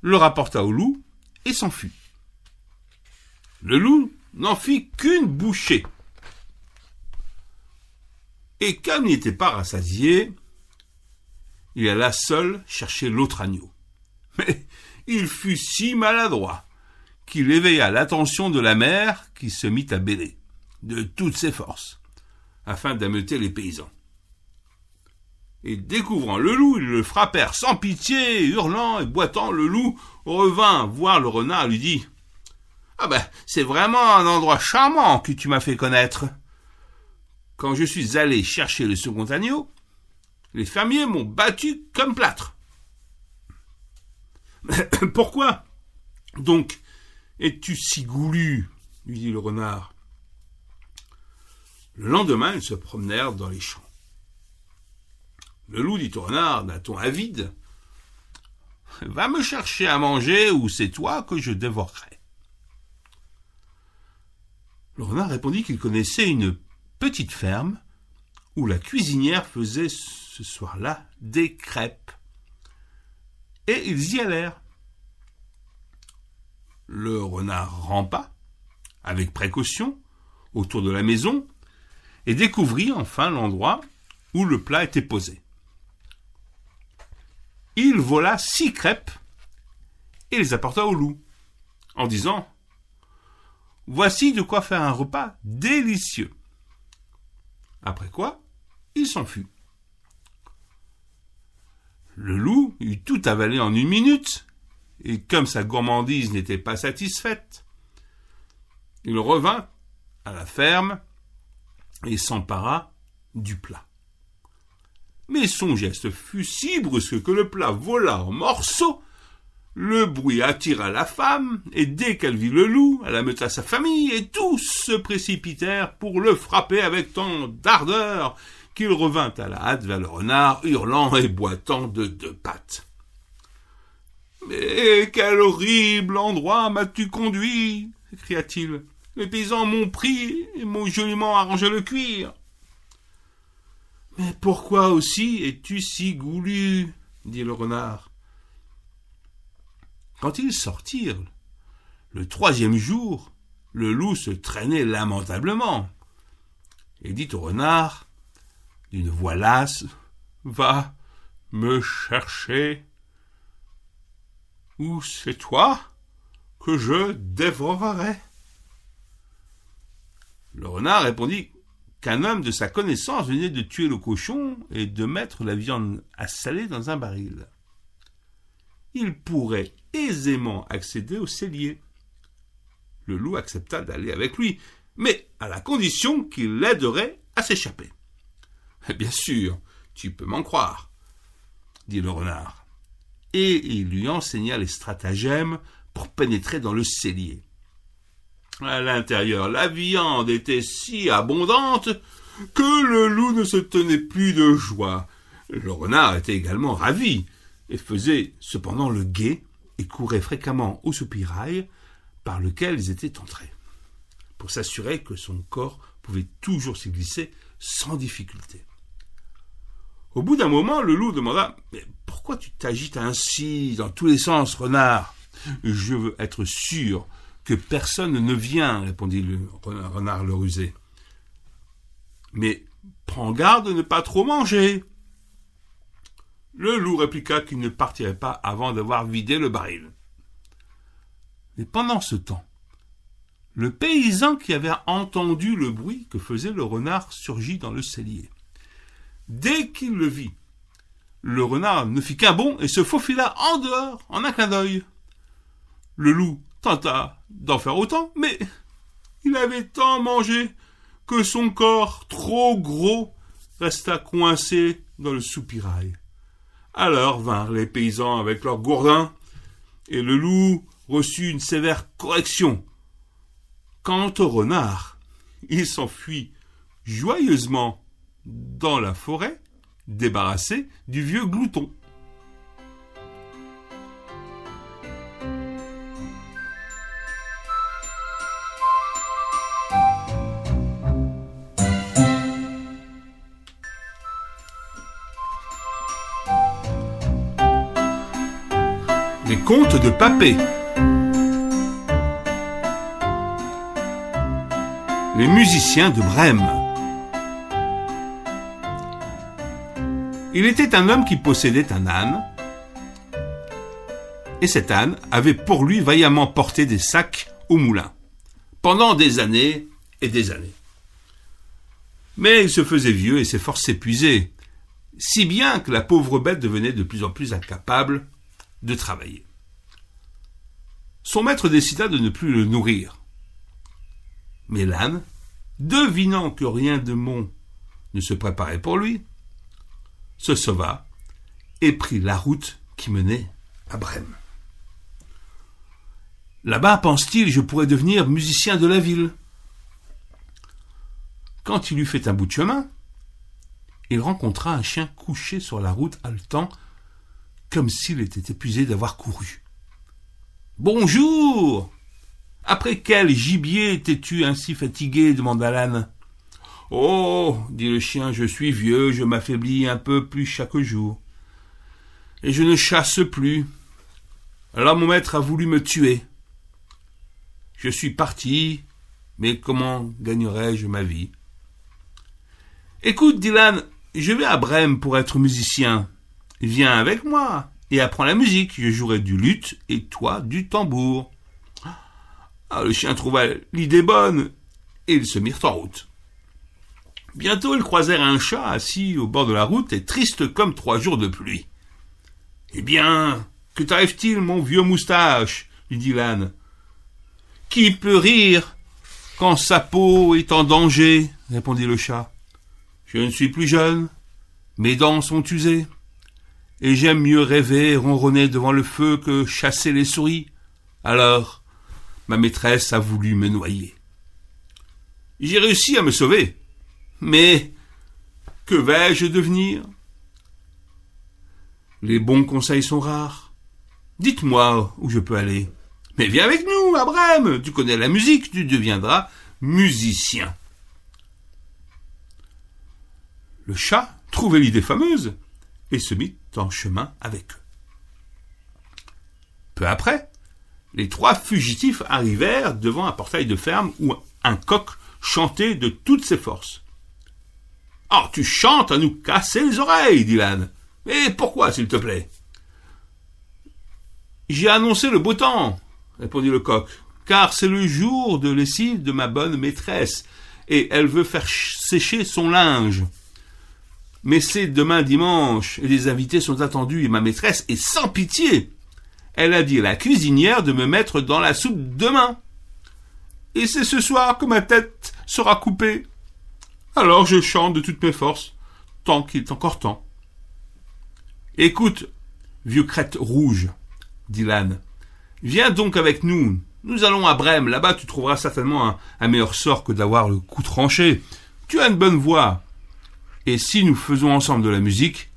le rapporta au loup et s'enfuit. Le loup n'en fit qu'une bouchée. Et comme il n'était pas rassasié, il alla seul chercher l'autre agneau. Mais il fut si maladroit qu'il éveilla l'attention de la mère qui se mit à bêler de toutes ses forces afin d'ameuter les paysans. Et découvrant le loup, ils le frappèrent sans pitié, hurlant et boitant. Le loup revint voir le renard et lui dit Ah ben, c'est vraiment un endroit charmant que tu m'as fait connaître. Quand je suis allé chercher le second agneau, les fermiers m'ont battu comme plâtre. Pourquoi? Donc es-tu si goulu? lui dit le renard. Le lendemain, ils se promenèrent dans les champs. Le loup dit au renard d'un ton avide Va me chercher à manger ou c'est toi que je dévorerai. Le renard répondit qu'il connaissait une petite ferme où la cuisinière faisait ce soir-là des crêpes. Et ils y allèrent. Le renard rampa, avec précaution, autour de la maison, et découvrit enfin l'endroit où le plat était posé. Il vola six crêpes et les apporta au loup, en disant Voici de quoi faire un repas délicieux. Après quoi, il s'enfuit. Le loup eut tout avalé en une minute, et comme sa gourmandise n'était pas satisfaite, il revint à la ferme et s'empara du plat. Mais son geste fut si brusque que le plat vola en morceaux le bruit attira la femme, et dès qu'elle vit le loup, elle ameuta sa famille, et tous se précipitèrent pour le frapper avec tant d'ardeur qu'il revint à la hâte vers le renard, hurlant et boitant de deux pattes. Mais quel horrible endroit m'as-tu conduit cria-t-il. Les paysans m'ont pris et m'ont joliment arrangé le cuir. Mais pourquoi aussi es-tu si goulu? dit le renard. Quand ils sortirent, le troisième jour, le loup se traînait lamentablement, et dit au renard, d'une voix lasse, Va, me chercher Ou c'est toi que je dévorerai Le renard répondit qu'un homme de sa connaissance venait de tuer le cochon et de mettre la viande à saler dans un baril. Il pourrait aisément accéder au cellier. Le loup accepta d'aller avec lui, mais à la condition qu'il l'aiderait à s'échapper. Bien sûr, tu peux m'en croire, dit le renard. Et il lui enseigna les stratagèmes pour pénétrer dans le cellier. À l'intérieur, la viande était si abondante que le loup ne se tenait plus de joie. Le renard était également ravi et faisait cependant le guet et courait fréquemment au soupirail par lequel ils étaient entrés, pour s'assurer que son corps pouvait toujours s'y glisser sans difficulté. Au bout d'un moment, le loup demanda Mais pourquoi tu t'agites ainsi dans tous les sens, renard? Je veux être sûr que personne ne vient, répondit le renard le rusé. Mais prends garde de ne pas trop manger. Le loup répliqua qu'il ne partirait pas avant d'avoir vidé le baril. Mais pendant ce temps, le paysan qui avait entendu le bruit que faisait le renard surgit dans le cellier. Dès qu'il le vit, le renard ne fit qu'un bond et se faufila en dehors en un clin d'œil. Le loup tenta d'en faire autant, mais il avait tant mangé que son corps, trop gros, resta coincé dans le soupirail. Alors vinrent les paysans avec leurs gourdins, et le loup reçut une sévère correction. Quant au renard, il s'enfuit joyeusement dans la forêt, débarrassé du vieux glouton. Contes de Papé. Les musiciens de Brême. Il était un homme qui possédait un âne, et cet âne avait pour lui vaillamment porté des sacs au moulin, pendant des années et des années. Mais il se faisait vieux et ses forces s'épuisaient, si bien que la pauvre bête devenait de plus en plus incapable de travailler. Son maître décida de ne plus le nourrir. Mais l'âne, devinant que rien de bon ne se préparait pour lui, se sauva et prit la route qui menait à Brême. Là-bas, pense-t-il, je pourrais devenir musicien de la ville. Quand il eut fait un bout de chemin, il rencontra un chien couché sur la route haletant comme s'il était épuisé d'avoir couru. Bonjour. Après quel gibier t'es-tu ainsi fatigué demanda l'âne. Oh, dit le chien, je suis vieux, je m'affaiblis un peu plus chaque jour. Et je ne chasse plus. Alors mon maître a voulu me tuer. Je suis parti, mais comment gagnerai-je ma vie? Écoute, Dylan, je vais à Brême pour être musicien. Viens avec moi et apprends la musique. Je jouerai du luth et toi du tambour. Ah, le chien trouva l'idée bonne et ils se mirent en route. Bientôt ils croisèrent un chat assis au bord de la route et triste comme trois jours de pluie. Eh bien, que t'arrive-t-il, mon vieux moustache? lui dit l'âne. Qui peut rire quand sa peau est en danger? répondit le chat. Je ne suis plus jeune, mes dents sont usées et j'aime mieux rêver ronronner devant le feu que chasser les souris. Alors, ma maîtresse a voulu me noyer. J'ai réussi à me sauver. Mais que vais-je devenir? Les bons conseils sont rares. Dites-moi où je peux aller. Mais viens avec nous, Brême. Tu connais la musique, tu deviendras musicien. Le chat trouvait l'idée fameuse et se mit en chemin avec eux. Peu après, les trois fugitifs arrivèrent devant un portail de ferme où un coq chantait de toutes ses forces. Ah, tu chantes à nous casser les oreilles, dit l'âne. Mais pourquoi, s'il te plaît J'ai annoncé le beau temps, répondit le coq, car c'est le jour de lessive de ma bonne maîtresse, et elle veut faire sécher son linge. Mais c'est demain dimanche, et les invités sont attendus, et ma maîtresse est sans pitié. Elle a dit à la cuisinière de me mettre dans la soupe demain. Et c'est ce soir que ma tête sera coupée. Alors je chante de toutes mes forces, tant qu'il est encore temps. Écoute, vieux crête rouge, dit l'âne, viens donc avec nous. Nous allons à Brême, là-bas tu trouveras certainement un, meilleur sort que d'avoir le cou tranché. Tu as une bonne voix. Et si nous faisons ensemble de la musique,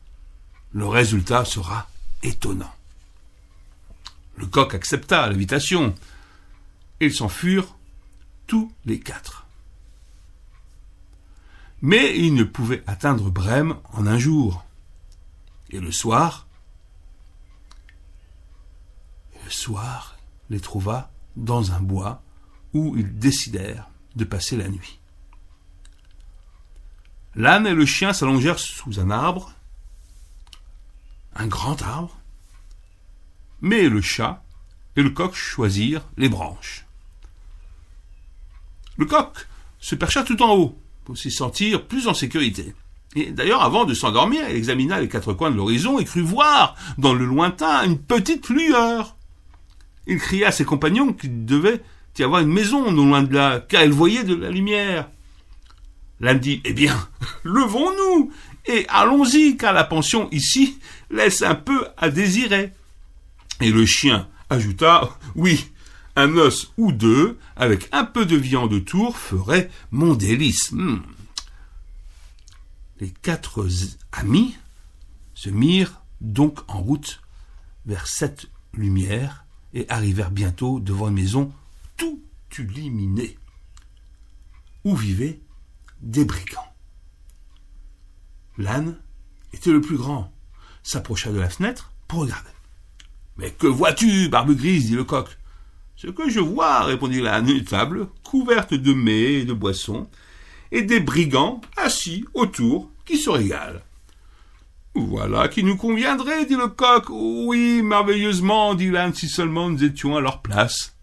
le résultat sera étonnant. Le coq accepta l'invitation. Ils s'en furent tous les quatre. Mais ils ne pouvaient atteindre Brême en un jour. Et le soir, le soir, les trouva dans un bois où ils décidèrent de passer la nuit. L'âne et le chien s'allongèrent sous un arbre, un grand arbre, mais le chat et le coq choisirent les branches. Le coq se percha tout en haut pour s'y sentir plus en sécurité. Et d'ailleurs, avant de s'endormir, il examina les quatre coins de l'horizon et crut voir dans le lointain une petite lueur. Il cria à ses compagnons qu'il devait y avoir une maison non loin de là, car il voyait de la lumière. L'âne dit, eh bien, levons-nous et allons-y, car la pension ici laisse un peu à désirer. Et le chien ajouta, oui, un os ou deux, avec un peu de viande autour, ferait mon délice. Hmm. Les quatre amis se mirent donc en route vers cette lumière et arrivèrent bientôt devant une maison tout illuminée, où vivaient des brigands. L'âne était le plus grand, s'approcha de la fenêtre pour regarder. Mais que vois-tu, barbe grise dit le coq. Ce que je vois, répondit l'âne, une table couverte de mets et de boissons, et des brigands assis autour qui se régalent. Voilà qui nous conviendrait, dit le coq. Oui, merveilleusement, dit l'âne, si seulement nous étions à leur place.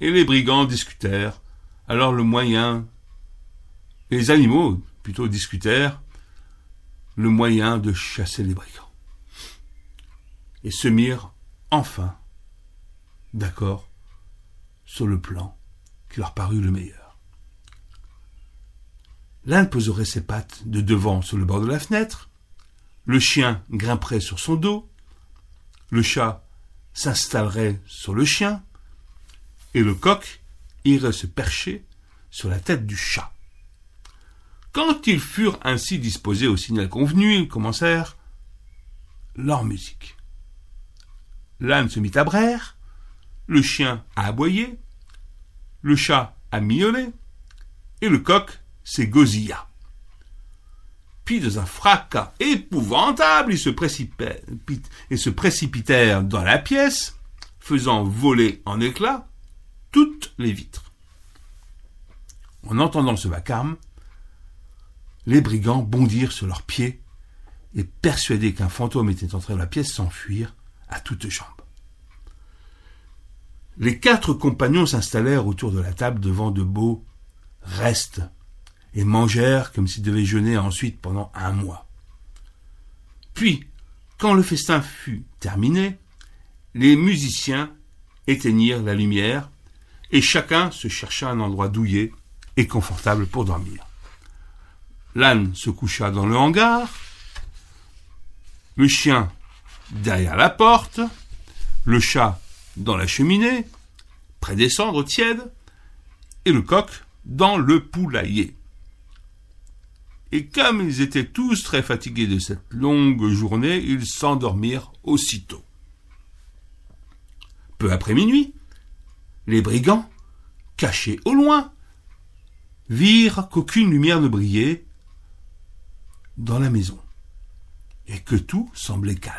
Et les brigands discutèrent. Alors le moyen les animaux, plutôt, discutèrent le moyen de chasser les brigands. Et se mirent enfin d'accord sur le plan qui leur parut le meilleur. L'un poserait ses pattes de devant sur le bord de la fenêtre, le chien grimperait sur son dos, le chat s'installerait sur le chien, et le coq irait se percher sur la tête du chat. Quand ils furent ainsi disposés au signal convenu, ils commencèrent leur musique. L'âne se mit à braire, le chien à aboyer, le chat à miauler, et le coq s'égosilla. Puis, dans un fracas épouvantable, ils se, et se précipitèrent dans la pièce, faisant voler en éclats toutes les vitres. En entendant ce vacarme, les brigands bondirent sur leurs pieds et, persuadés qu'un fantôme était entré dans la pièce, s'enfuirent à toutes jambes. Les quatre compagnons s'installèrent autour de la table devant de beaux restes et mangèrent comme s'ils devaient jeûner ensuite pendant un mois. Puis, quand le festin fut terminé, les musiciens éteignirent la lumière et chacun se chercha un endroit douillet et confortable pour dormir. L'âne se coucha dans le hangar, le chien derrière la porte, le chat dans la cheminée, près des cendres tièdes, et le coq dans le poulailler. Et comme ils étaient tous très fatigués de cette longue journée, ils s'endormirent aussitôt. Peu après minuit, les brigands, cachés au loin, virent qu'aucune lumière ne brillait dans la maison, et que tout semblait calme.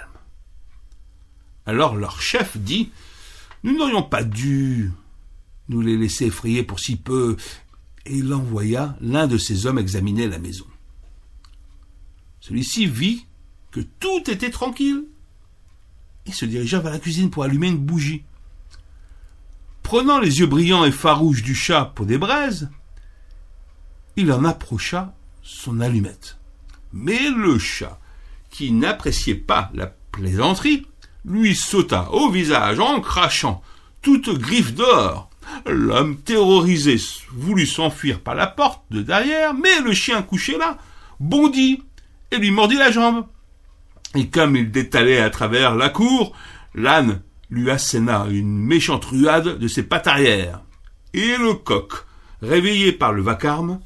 Alors leur chef dit Nous n'aurions pas dû nous les laisser effrayer pour si peu, et il envoya l'un de ses hommes examiner la maison. Celui-ci vit que tout était tranquille. Il se dirigea vers la cuisine pour allumer une bougie. Prenant les yeux brillants et farouches du chat pour des braises, il en approcha son allumette. Mais le chat, qui n'appréciait pas la plaisanterie, lui sauta au visage en crachant, toute griffe d'or. L'homme terrorisé voulut s'enfuir par la porte de derrière, mais le chien couché là bondit et lui mordit la jambe. Et comme il détalait à travers la cour, l'âne lui asséna une méchante ruade de ses pattes arrière. Et le coq, réveillé par le vacarme,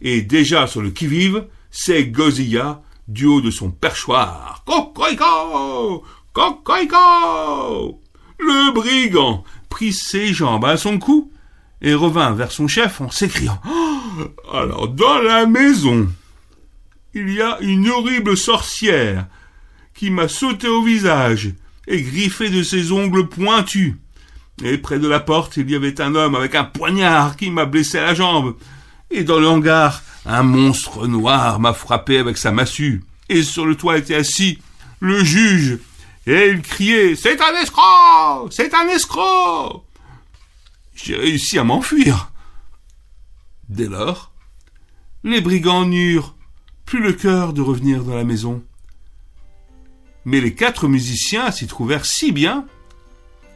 et déjà sur le qui-vive, s'égosilla du haut de son perchoir. Cocorico Cocorico Le brigand prit ses jambes à son cou et revint vers son chef en s'écriant oh, Alors, dans la maison, il y a une horrible sorcière qui m'a sauté au visage et griffé de ses ongles pointus. Et près de la porte, il y avait un homme avec un poignard qui m'a blessé la jambe. Et dans le hangar, un monstre noir m'a frappé avec sa massue. Et sur le toit était assis le juge. Et il criait C'est un escroc C'est un escroc J'ai réussi à m'enfuir. Dès lors, les brigands n'eurent plus le cœur de revenir dans la maison. Mais les quatre musiciens s'y trouvèrent si bien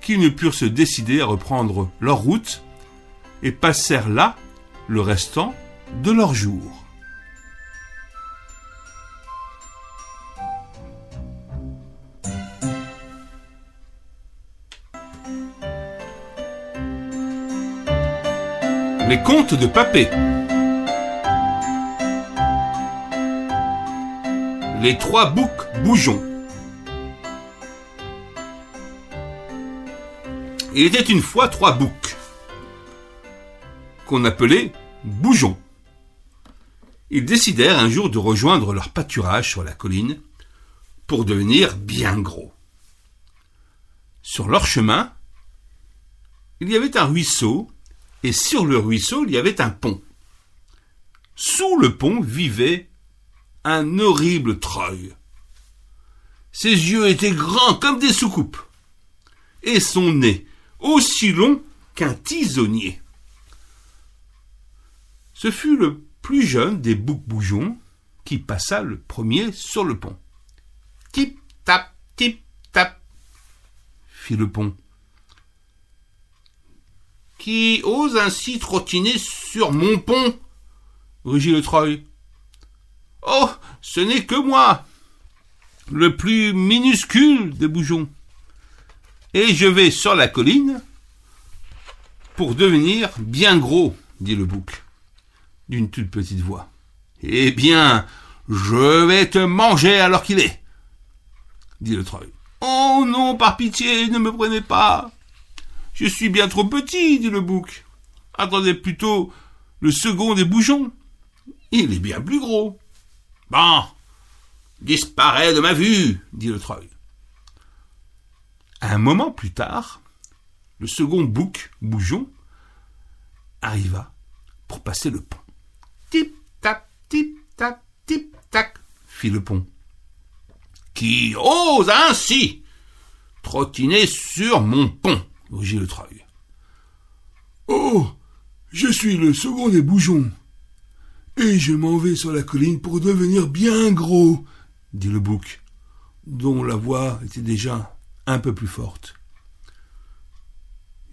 qu'ils ne purent se décider à reprendre leur route et passèrent là le restant de leur jour. Les contes de Papé. Les trois boucs bougeons. Il était une fois trois boucs qu'on appelait bougeons. Ils décidèrent un jour de rejoindre leur pâturage sur la colline pour devenir bien gros. Sur leur chemin, il y avait un ruisseau et sur le ruisseau il y avait un pont. Sous le pont vivait un horrible treuil. Ses yeux étaient grands comme des soucoupes et son nez aussi long qu'un tisonnier. Ce fut le plus jeune des boucs-bougeons qui passa le premier sur le pont. Tip tap, tip tap, fit le pont. Qui ose ainsi trottiner sur mon pont rugit le treuil. Oh, ce n'est que moi, le plus minuscule des bougeons. Et je vais sur la colline pour devenir bien gros, dit le bouc d'une toute petite voix. Eh bien, je vais te manger alors qu'il est, dit le treuil. Oh non, par pitié, ne me prenez pas. Je suis bien trop petit, dit le bouc. Attendez plutôt le second des bougeons. Il est bien plus gros. Bon, disparaît de ma vue, dit le treuil. Un moment plus tard, le second bouc, bougeon, arriva pour passer le pont. Tip tap, tip tap, tip tac, fit le pont. Qui ose ainsi trottiner sur mon pont rugit le treuil. Oh Je suis le second des bougeons. Et je m'en vais sur la colline pour devenir bien gros, dit le bouc, dont la voix était déjà un peu plus forte.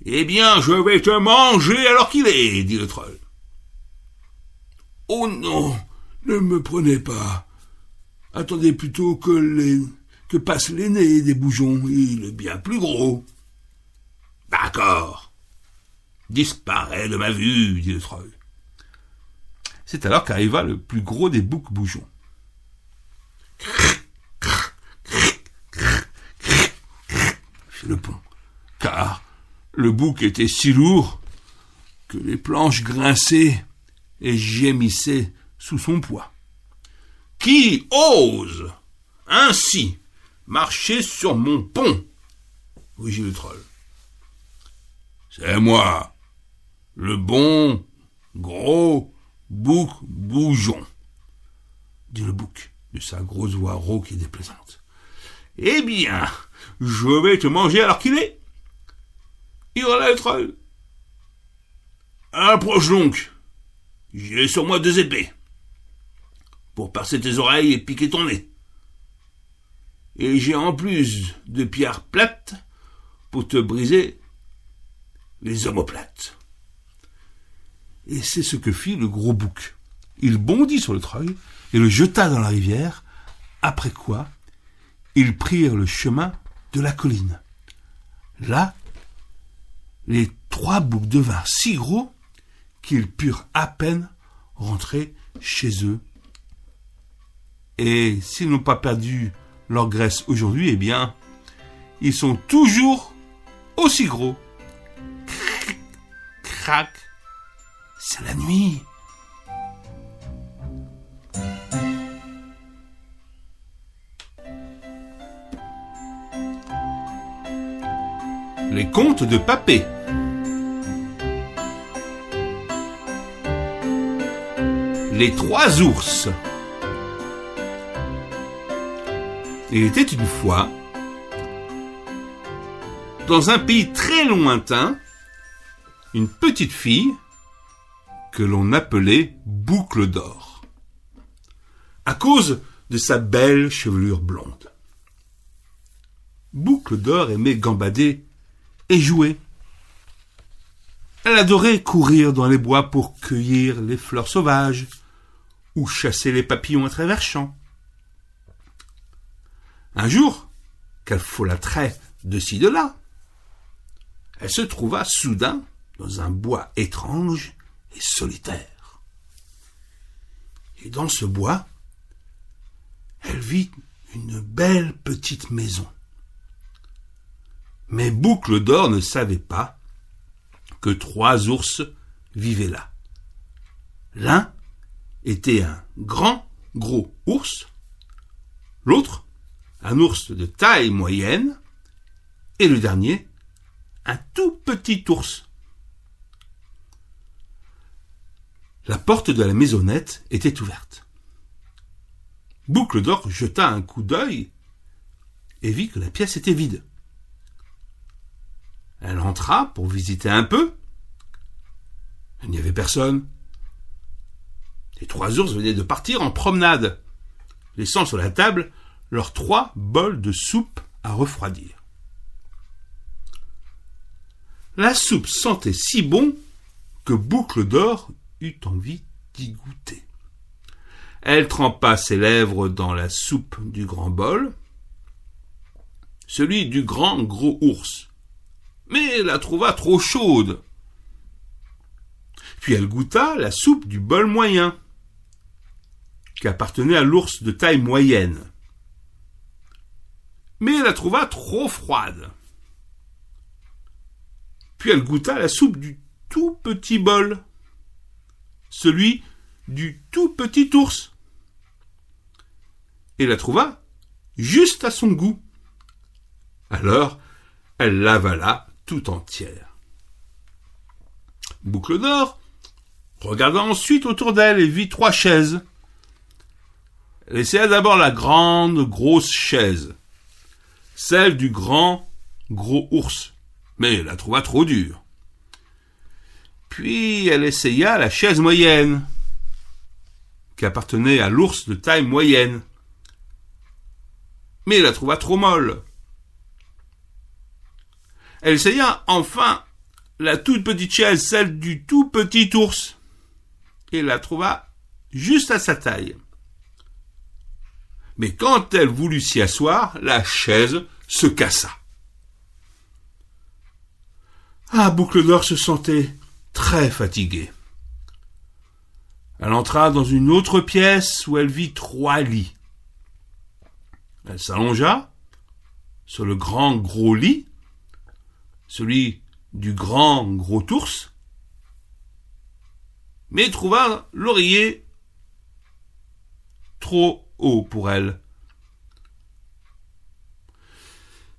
Eh bien, je vais te manger alors qu'il est, dit le troll. Oh non, ne me prenez pas. Attendez plutôt que les que passe l'aîné des bougeons, il est bien plus gros. D'accord. Disparaît de ma vue, dit le troll. C'est alors qu'arriva le plus gros des boucs bougeons. fit le pont, car le bouc était si lourd que les planches grinçaient et gémissait sous son poids. Qui ose ainsi marcher sur mon pont? Rugit le troll. C'est moi, le bon, gros bouc bougeon, dit le bouc de sa grosse voix rauque et déplaisante. Eh bien, je vais te manger alors qu'il est. Hurla le troll. Approche donc. J'ai sur moi deux épées. Pour percer tes oreilles et piquer ton nez. Et j'ai en plus de pierres plates pour te briser les omoplates. Et c'est ce que fit le gros bouc. Il bondit sur le treuil et le jeta dans la rivière, après quoi ils prirent le chemin de la colline. Là, les trois boucs devinrent si gros qu'ils purent à peine rentrer chez eux. Et s'ils n'ont pas perdu leur graisse aujourd'hui, eh bien, ils sont toujours aussi gros. Crac, c'est la nuit. Les contes de Papé. Les trois ours. Il était une fois, dans un pays très lointain, une petite fille que l'on appelait Boucle d'Or, à cause de sa belle chevelure blonde. Boucle d'Or aimait gambader et jouer. Elle adorait courir dans les bois pour cueillir les fleurs sauvages ou chasser les papillons à travers champs. Un jour, qu'elle folâtrait de ci de là, elle se trouva soudain dans un bois étrange et solitaire. Et dans ce bois, elle vit une belle petite maison. Mais Boucle d'Or ne savait pas que trois ours vivaient là. L'un était un grand, gros ours, l'autre un ours de taille moyenne, et le dernier un tout petit ours. La porte de la maisonnette était ouverte. Boucle d'or jeta un coup d'œil et vit que la pièce était vide. Elle entra pour visiter un peu. Il n'y avait personne. Les trois ours venaient de partir en promenade, laissant sur la table leurs trois bols de soupe à refroidir. La soupe sentait si bon que Boucle d'Or eut envie d'y goûter. Elle trempa ses lèvres dans la soupe du grand bol, celui du grand gros ours, mais la trouva trop chaude. Puis elle goûta la soupe du bol moyen, qui appartenait à l'ours de taille moyenne. Mais elle la trouva trop froide. Puis elle goûta la soupe du tout petit bol, celui du tout petit ours, et la trouva juste à son goût. Alors, elle l'avala tout entière. Boucle d'or regarda ensuite autour d'elle et vit trois chaises. Elle essaya d'abord la grande, grosse chaise, celle du grand, gros ours, mais la trouva trop dure. Puis elle essaya la chaise moyenne, qui appartenait à l'ours de taille moyenne, mais la trouva trop molle. Elle essaya enfin la toute petite chaise, celle du tout petit ours, et la trouva juste à sa taille. Mais quand elle voulut s'y asseoir, la chaise se cassa. Ah, Boucle d'Or se sentait très fatiguée. Elle entra dans une autre pièce où elle vit trois lits. Elle s'allongea sur le grand gros lit celui du grand gros ours, mais trouva l'oreiller trop haut pour elle.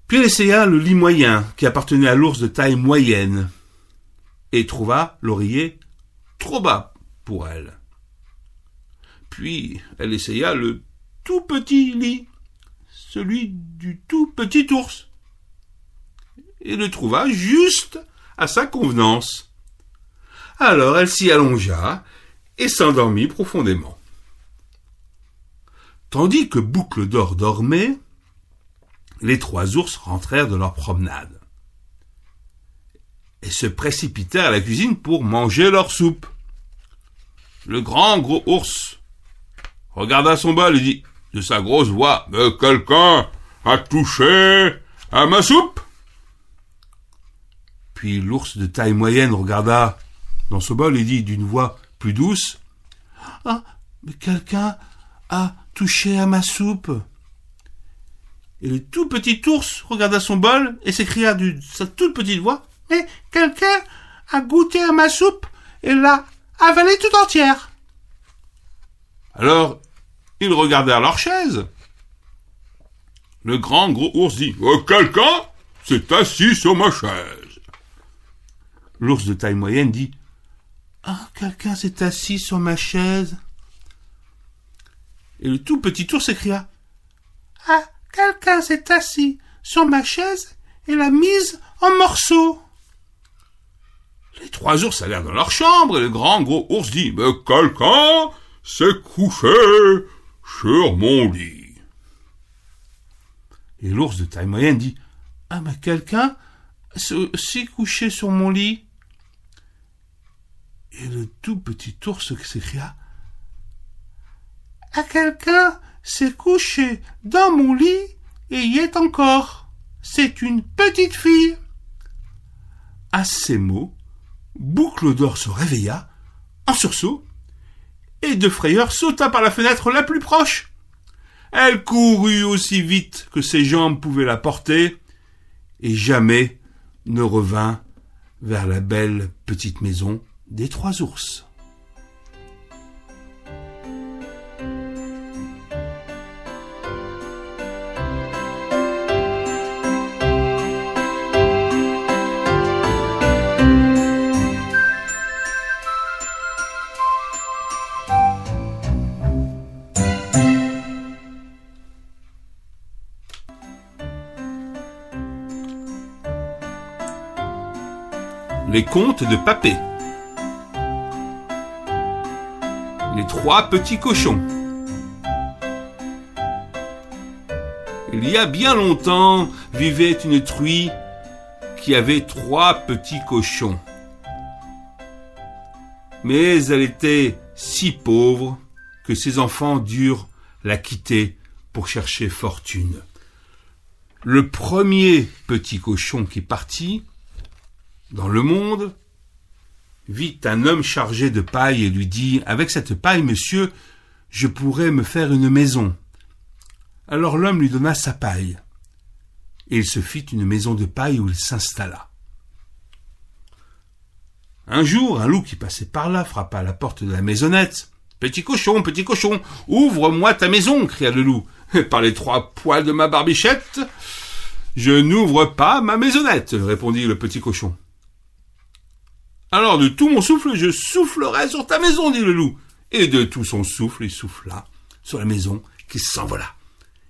Puis elle essaya le lit moyen, qui appartenait à l'ours de taille moyenne, et trouva l'oreiller trop bas pour elle. Puis elle essaya le tout petit lit, celui du tout petit ours, et le trouva juste à sa convenance. Alors elle s'y allongea et s'endormit profondément. Tandis que Boucle d'Or dormait, les trois ours rentrèrent de leur promenade et se précipitèrent à la cuisine pour manger leur soupe. Le grand gros ours regarda son bol et dit de sa grosse voix Mais quelqu'un a touché à ma soupe Puis l'ours de taille moyenne regarda dans son bol et dit d'une voix plus douce Ah, mais quelqu'un a touché à ma soupe. Et le tout petit ours regarda son bol et s'écria de sa toute petite voix Mais quelqu'un a goûté à ma soupe et l'a avalée tout entière. Alors, ils regardèrent leur chaise. Le grand gros ours dit oh, Quelqu'un s'est assis sur ma chaise. L'ours de taille moyenne dit Ah, quelqu'un s'est assis sur ma chaise. Et le tout petit ours s'écria Ah, quelqu'un s'est assis sur ma chaise et l'a mise en morceaux. Les trois ours allèrent dans leur chambre et le grand gros ours dit Mais quelqu'un s'est couché sur mon lit. Et l'ours de taille moyenne dit Ah, mais quelqu'un s'est couché sur mon lit. Et le tout petit ours s'écria À quelqu'un s'est couché dans mon lit et y est encore. C'est une petite fille. À ces mots, Boucle d'Or se réveilla, en sursaut, et de frayeur sauta par la fenêtre la plus proche. Elle courut aussi vite que ses jambes pouvaient la porter, et jamais ne revint vers la belle petite maison des trois ours. Les contes de Papé. Les trois petits cochons. Il y a bien longtemps vivait une truie qui avait trois petits cochons. Mais elle était si pauvre que ses enfants durent la quitter pour chercher fortune. Le premier petit cochon qui partit dans le monde, vit un homme chargé de paille et lui dit Avec cette paille, monsieur, je pourrais me faire une maison. Alors l'homme lui donna sa paille, et il se fit une maison de paille où il s'installa. Un jour, un loup qui passait par là frappa à la porte de la maisonnette. Petit cochon, petit cochon, ouvre-moi ta maison, cria le loup. Par les trois poils de ma barbichette, je n'ouvre pas ma maisonnette, répondit le petit cochon. Alors de tout mon souffle, je soufflerai sur ta maison, dit le loup. Et de tout son souffle, il souffla sur la maison qui s'envola.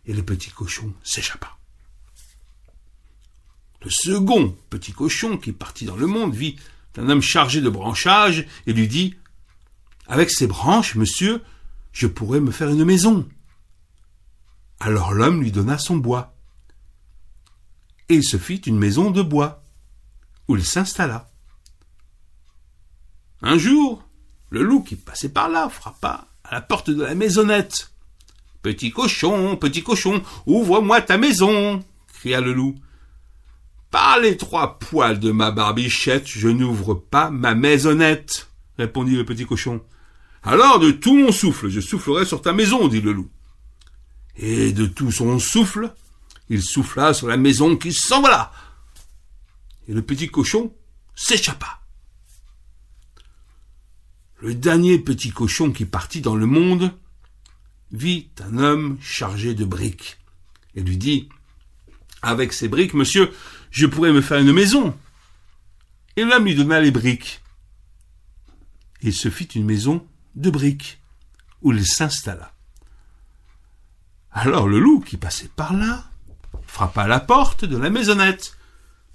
Et le petit cochon s'échappa. Le second petit cochon qui partit dans le monde vit un homme chargé de branchages et lui dit Avec ces branches, monsieur, je pourrais me faire une maison. Alors l'homme lui donna son bois. Et il se fit une maison de bois, où il s'installa. Un jour, le loup qui passait par là frappa à la porte de la maisonnette. Petit cochon, petit cochon, ouvre-moi ta maison, cria le loup. Par les trois poils de ma barbichette, je n'ouvre pas ma maisonnette, répondit le petit cochon. Alors de tout mon souffle, je soufflerai sur ta maison, dit le loup. Et de tout son souffle, il souffla sur la maison qui s'envola. Et le petit cochon s'échappa. Le dernier petit cochon qui partit dans le monde vit un homme chargé de briques et lui dit Avec ces briques, monsieur, je pourrais me faire une maison. Et l'homme lui donna les briques. Il se fit une maison de briques où il s'installa. Alors le loup, qui passait par là, frappa à la porte de la maisonnette.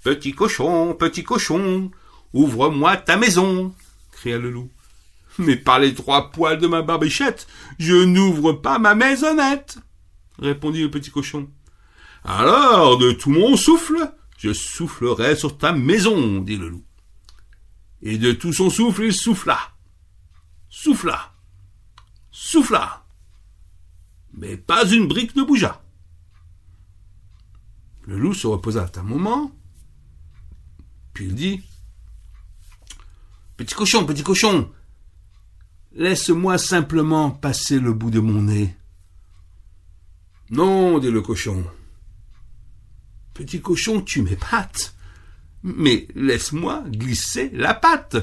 Petit cochon, petit cochon, ouvre-moi ta maison, cria le loup. Mais par les trois poils de ma barbichette, je n'ouvre pas ma maisonnette, répondit le petit cochon. Alors, de tout mon souffle, je soufflerai sur ta maison, dit le loup. Et de tout son souffle, il souffla. Souffla. Souffla. Mais pas une brique ne bougea. Le loup se reposa un moment, puis il dit Petit cochon, petit cochon, laisse-moi simplement passer le bout de mon nez. Non, dit le cochon. Petit cochon, tu m'épates. Mais laisse-moi glisser la patte.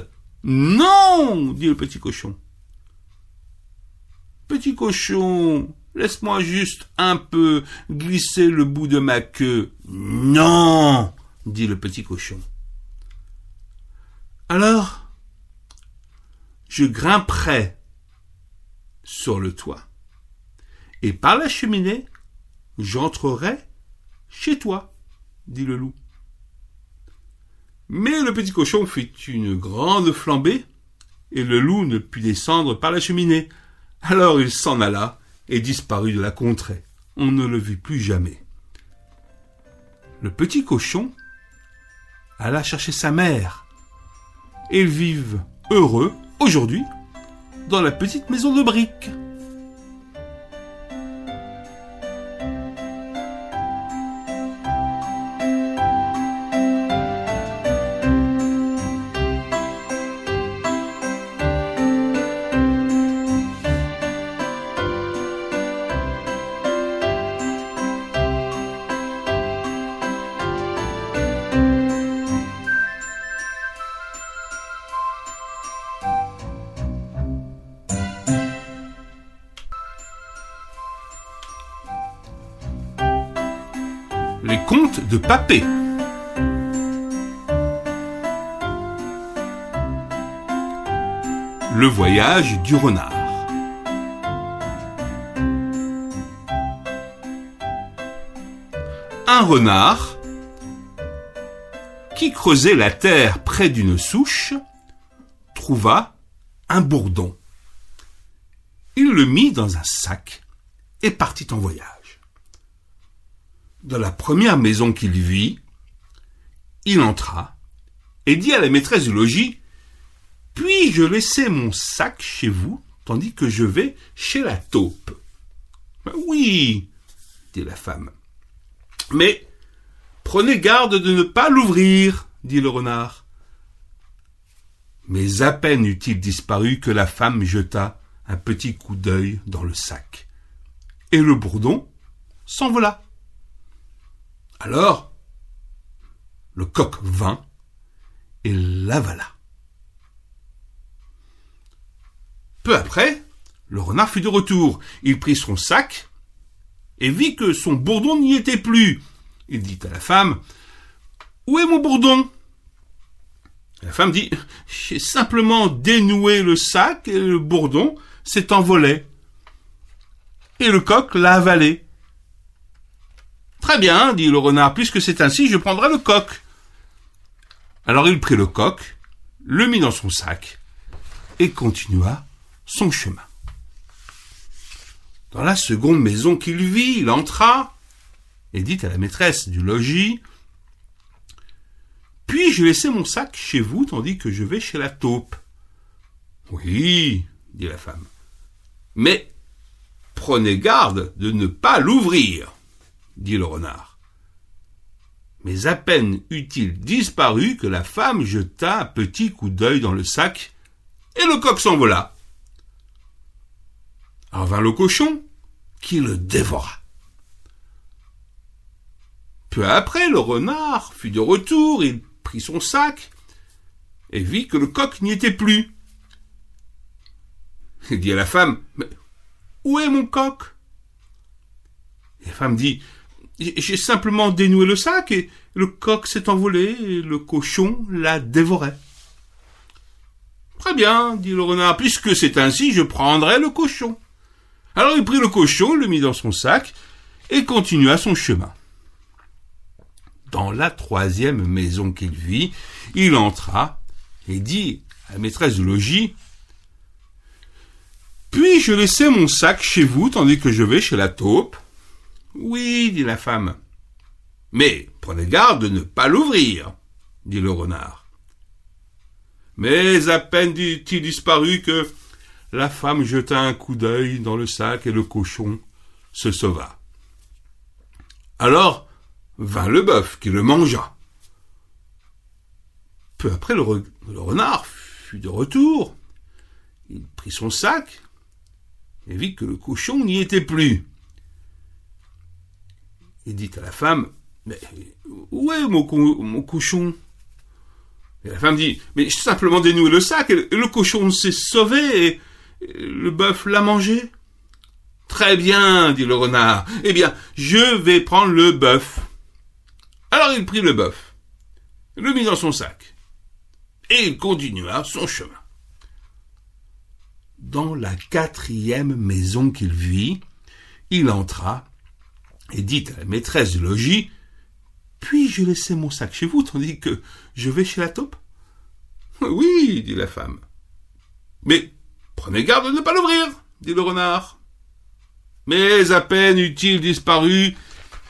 Non, dit le petit cochon. Petit cochon, laisse-moi juste un peu glisser le bout de ma queue. Non, dit le petit cochon. Alors, je grimperai sur le toit, et par la cheminée, j'entrerai chez toi, dit le loup. Mais le petit cochon fit une grande flambée, et le loup ne put descendre par la cheminée. Alors il s'en alla et disparut de la contrée. On ne le vit plus jamais. Le petit cochon alla chercher sa mère. Ils vivent heureux aujourd'hui dans la petite maison de briques. Le voyage du renard. Un renard qui creusait la terre près d'une souche trouva un bourdon. Il le mit dans un sac et partit en voyage. Dans la première maison qu'il vit, il entra et dit à la maîtresse du logis Puis-je laisser mon sac chez vous tandis que je vais chez la taupe? Oui, dit la femme. Mais prenez garde de ne pas l'ouvrir, dit le renard. Mais à peine eut-il disparu que la femme jeta un petit coup d'œil dans le sac. Et le bourdon s'envola. Alors, le coq vint et l'avala. Peu après, le renard fut de retour. Il prit son sac et vit que son bourdon n'y était plus. Il dit à la femme Où est mon bourdon? La femme dit J'ai simplement dénoué le sac et le bourdon s'est envolé. Et le coq l'a avalé. Très bien, dit le renard, puisque c'est ainsi, je prendrai le coq. Alors il prit le coq, le mit dans son sac, et continua son chemin. Dans la seconde maison qu'il vit, il entra, et dit à la maîtresse du logis, Puis-je laisser mon sac chez vous tandis que je vais chez la taupe? Oui, dit la femme. Mais prenez garde de ne pas l'ouvrir dit le renard. Mais à peine eut-il disparu que la femme jeta un petit coup d'œil dans le sac, et le coq s'envola. Alors vint le cochon, qui le dévora. Peu après, le renard fut de retour, il prit son sac, et vit que le coq n'y était plus. Il dit à la femme, Mais où est mon coq? La femme dit, j'ai simplement dénoué le sac et le coq s'est envolé et le cochon l'a dévoré. Très bien, dit le renard, puisque c'est ainsi, je prendrai le cochon. Alors il prit le cochon, le mit dans son sac, et continua son chemin. Dans la troisième maison qu'il vit, il entra et dit à la maîtresse du logis Puis-je laisser mon sac chez vous tandis que je vais chez la taupe? Oui, dit la femme. Mais prenez garde de ne pas l'ouvrir, dit le renard. Mais à peine dit-il disparu que la femme jeta un coup d'œil dans le sac et le cochon se sauva. Alors vint le bœuf qui le mangea. Peu après, le, renard fut de retour. Il prit son sac et vit que le cochon n'y était plus. Il dit à la femme, mais où est mon, cochon? Et la femme dit, mais j'ai simplement dénoué le sac et le cochon s'est sauvé et le bœuf l'a mangé. Très bien, dit le renard. Eh bien, je vais prendre le bœuf. Alors il prit le bœuf, le mit dans son sac, et il continua son chemin. Dans la quatrième maison qu'il vit, il entra et dit à la maîtresse du logis Puis-je laisser mon sac chez vous tandis que je vais chez la taupe? Oui, dit la femme. Mais prenez garde de ne pas l'ouvrir, dit le renard. Mais à peine eut-il disparu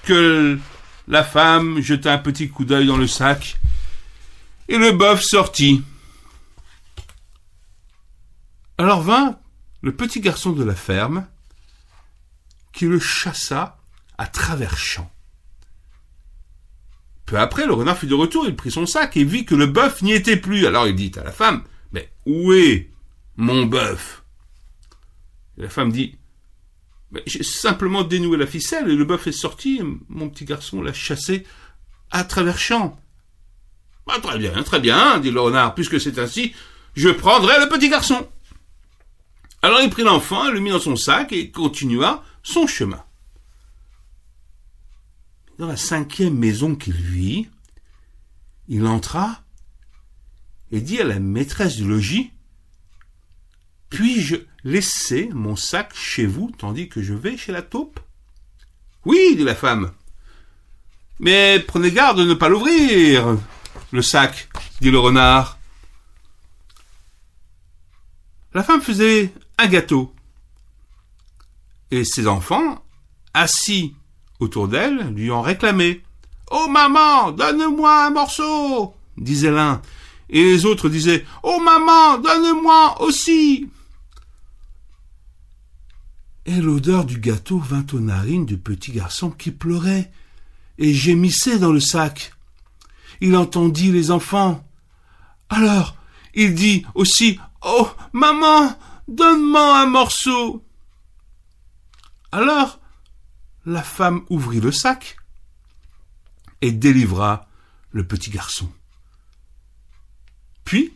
que la femme jeta un petit coup d'œil dans le sac et le bœuf sortit. Alors vint le petit garçon de la ferme qui le chassa à travers champs. Peu après, le renard fut de retour, il prit son sac et vit que le bœuf n'y était plus. Alors il dit à la femme, Mais où est mon bœuf? La femme dit, j'ai simplement dénoué la ficelle et le bœuf est sorti et mon petit garçon l'a chassé à travers champs. Ah, très bien, très bien, dit le renard, puisque c'est ainsi, je prendrai le petit garçon. Alors il prit l'enfant, le mit dans son sac et continua son chemin. Dans la cinquième maison qu'il vit, il entra et dit à la maîtresse du logis puis-je laisser mon sac chez vous tandis que je vais chez la taupe? Oui, dit la femme. Mais prenez garde de ne pas l'ouvrir, le sac, dit le renard. La femme faisait un gâteau. Et ses enfants, assis autour d'elle, lui en réclamaient. Oh maman, donne-moi un morceau, disait l'un. Et les autres disaient Oh maman, donne-moi aussi et l'odeur du gâteau vint aux narines du petit garçon qui pleurait et gémissait dans le sac. Il entendit les enfants. Alors, il dit aussi Oh, maman, donne-moi un morceau. Alors, la femme ouvrit le sac et délivra le petit garçon. Puis,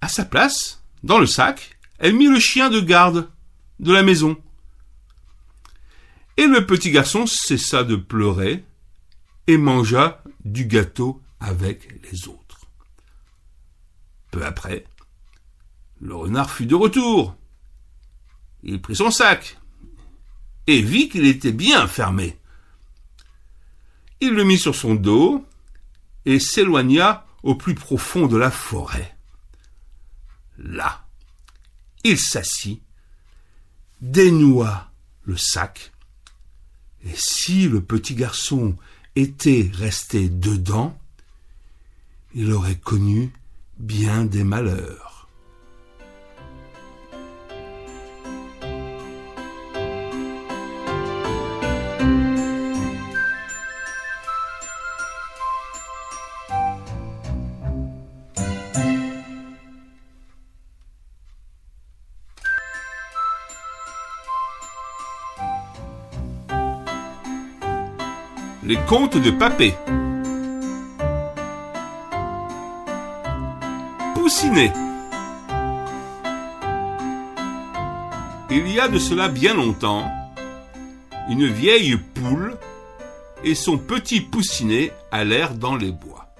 à sa place, dans le sac, elle mit le chien de garde de la maison et le petit garçon cessa de pleurer et mangea du gâteau avec les autres. Peu après, le renard fut de retour. Il prit son sac et vit qu'il était bien fermé. Il le mit sur son dos et s'éloigna au plus profond de la forêt. Là, il s'assit, dénoua le sac et si le petit garçon était resté dedans, il aurait connu bien des malheurs. Contes de Papé. Poussinet. Il y a de cela bien longtemps, une vieille poule et son petit poussinet allèrent dans les bois.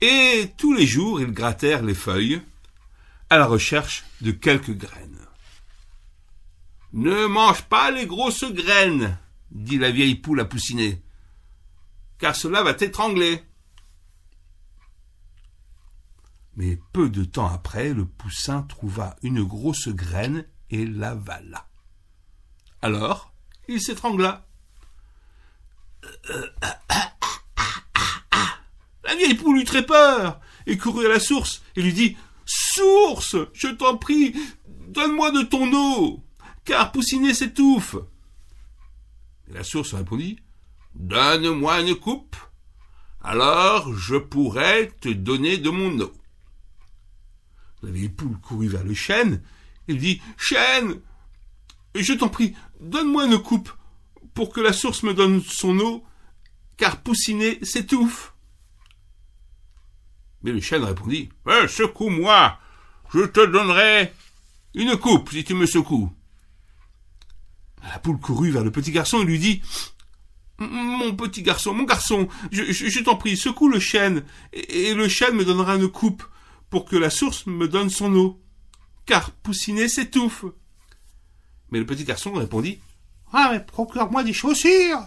Et tous les jours ils grattèrent les feuilles à la recherche de quelques graines. Ne mange pas les grosses graines, dit la vieille poule à Poussinet, car cela va t'étrangler. Mais peu de temps après, le poussin trouva une grosse graine et l'avala. Alors, il s'étrangla. La vieille poule eut très peur et courut à la source et lui dit Source, je t'en prie, donne-moi de ton eau, car Poussinet s'étouffe. Et la source répondit Donne-moi une coupe, alors je pourrai te donner de mon eau. La vieille poule courut vers le chêne et dit Chêne, je t'en prie, donne-moi une coupe pour que la source me donne son eau, car Poussinet s'étouffe. Mais le chêne répondit eh, Secoue-moi, je te donnerai une coupe si tu me secoues. La poule courut vers le petit garçon et lui dit Mon petit garçon, mon garçon, je, t'en prie, secoue le chêne, et, le chêne me donnera une coupe pour que la source me donne son eau, car Poussinet s'étouffe. Mais le petit garçon répondit Ah, mais procure-moi des chaussures,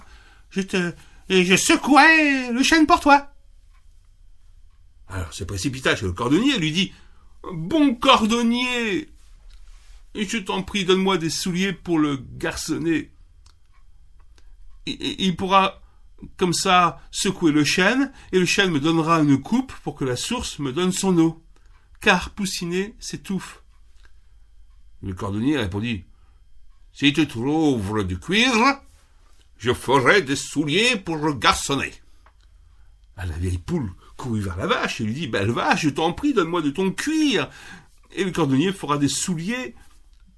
je te. je secouerai le chêne pour toi. Alors se précipita chez le cordonnier et lui dit Bon cordonnier, je t'en prie, donne-moi des souliers pour le garçonner. Il pourra, comme ça, secouer le chêne, et le chêne me donnera une coupe pour que la source me donne son eau. Car Poussinet s'étouffe. Le cordonnier répondit Si tu trouves du cuir, je ferai des souliers pour le garçonner. À la vieille poule courut vers la vache et lui dit Belle vache, je t'en prie, donne-moi de ton cuir. Et le cordonnier fera des souliers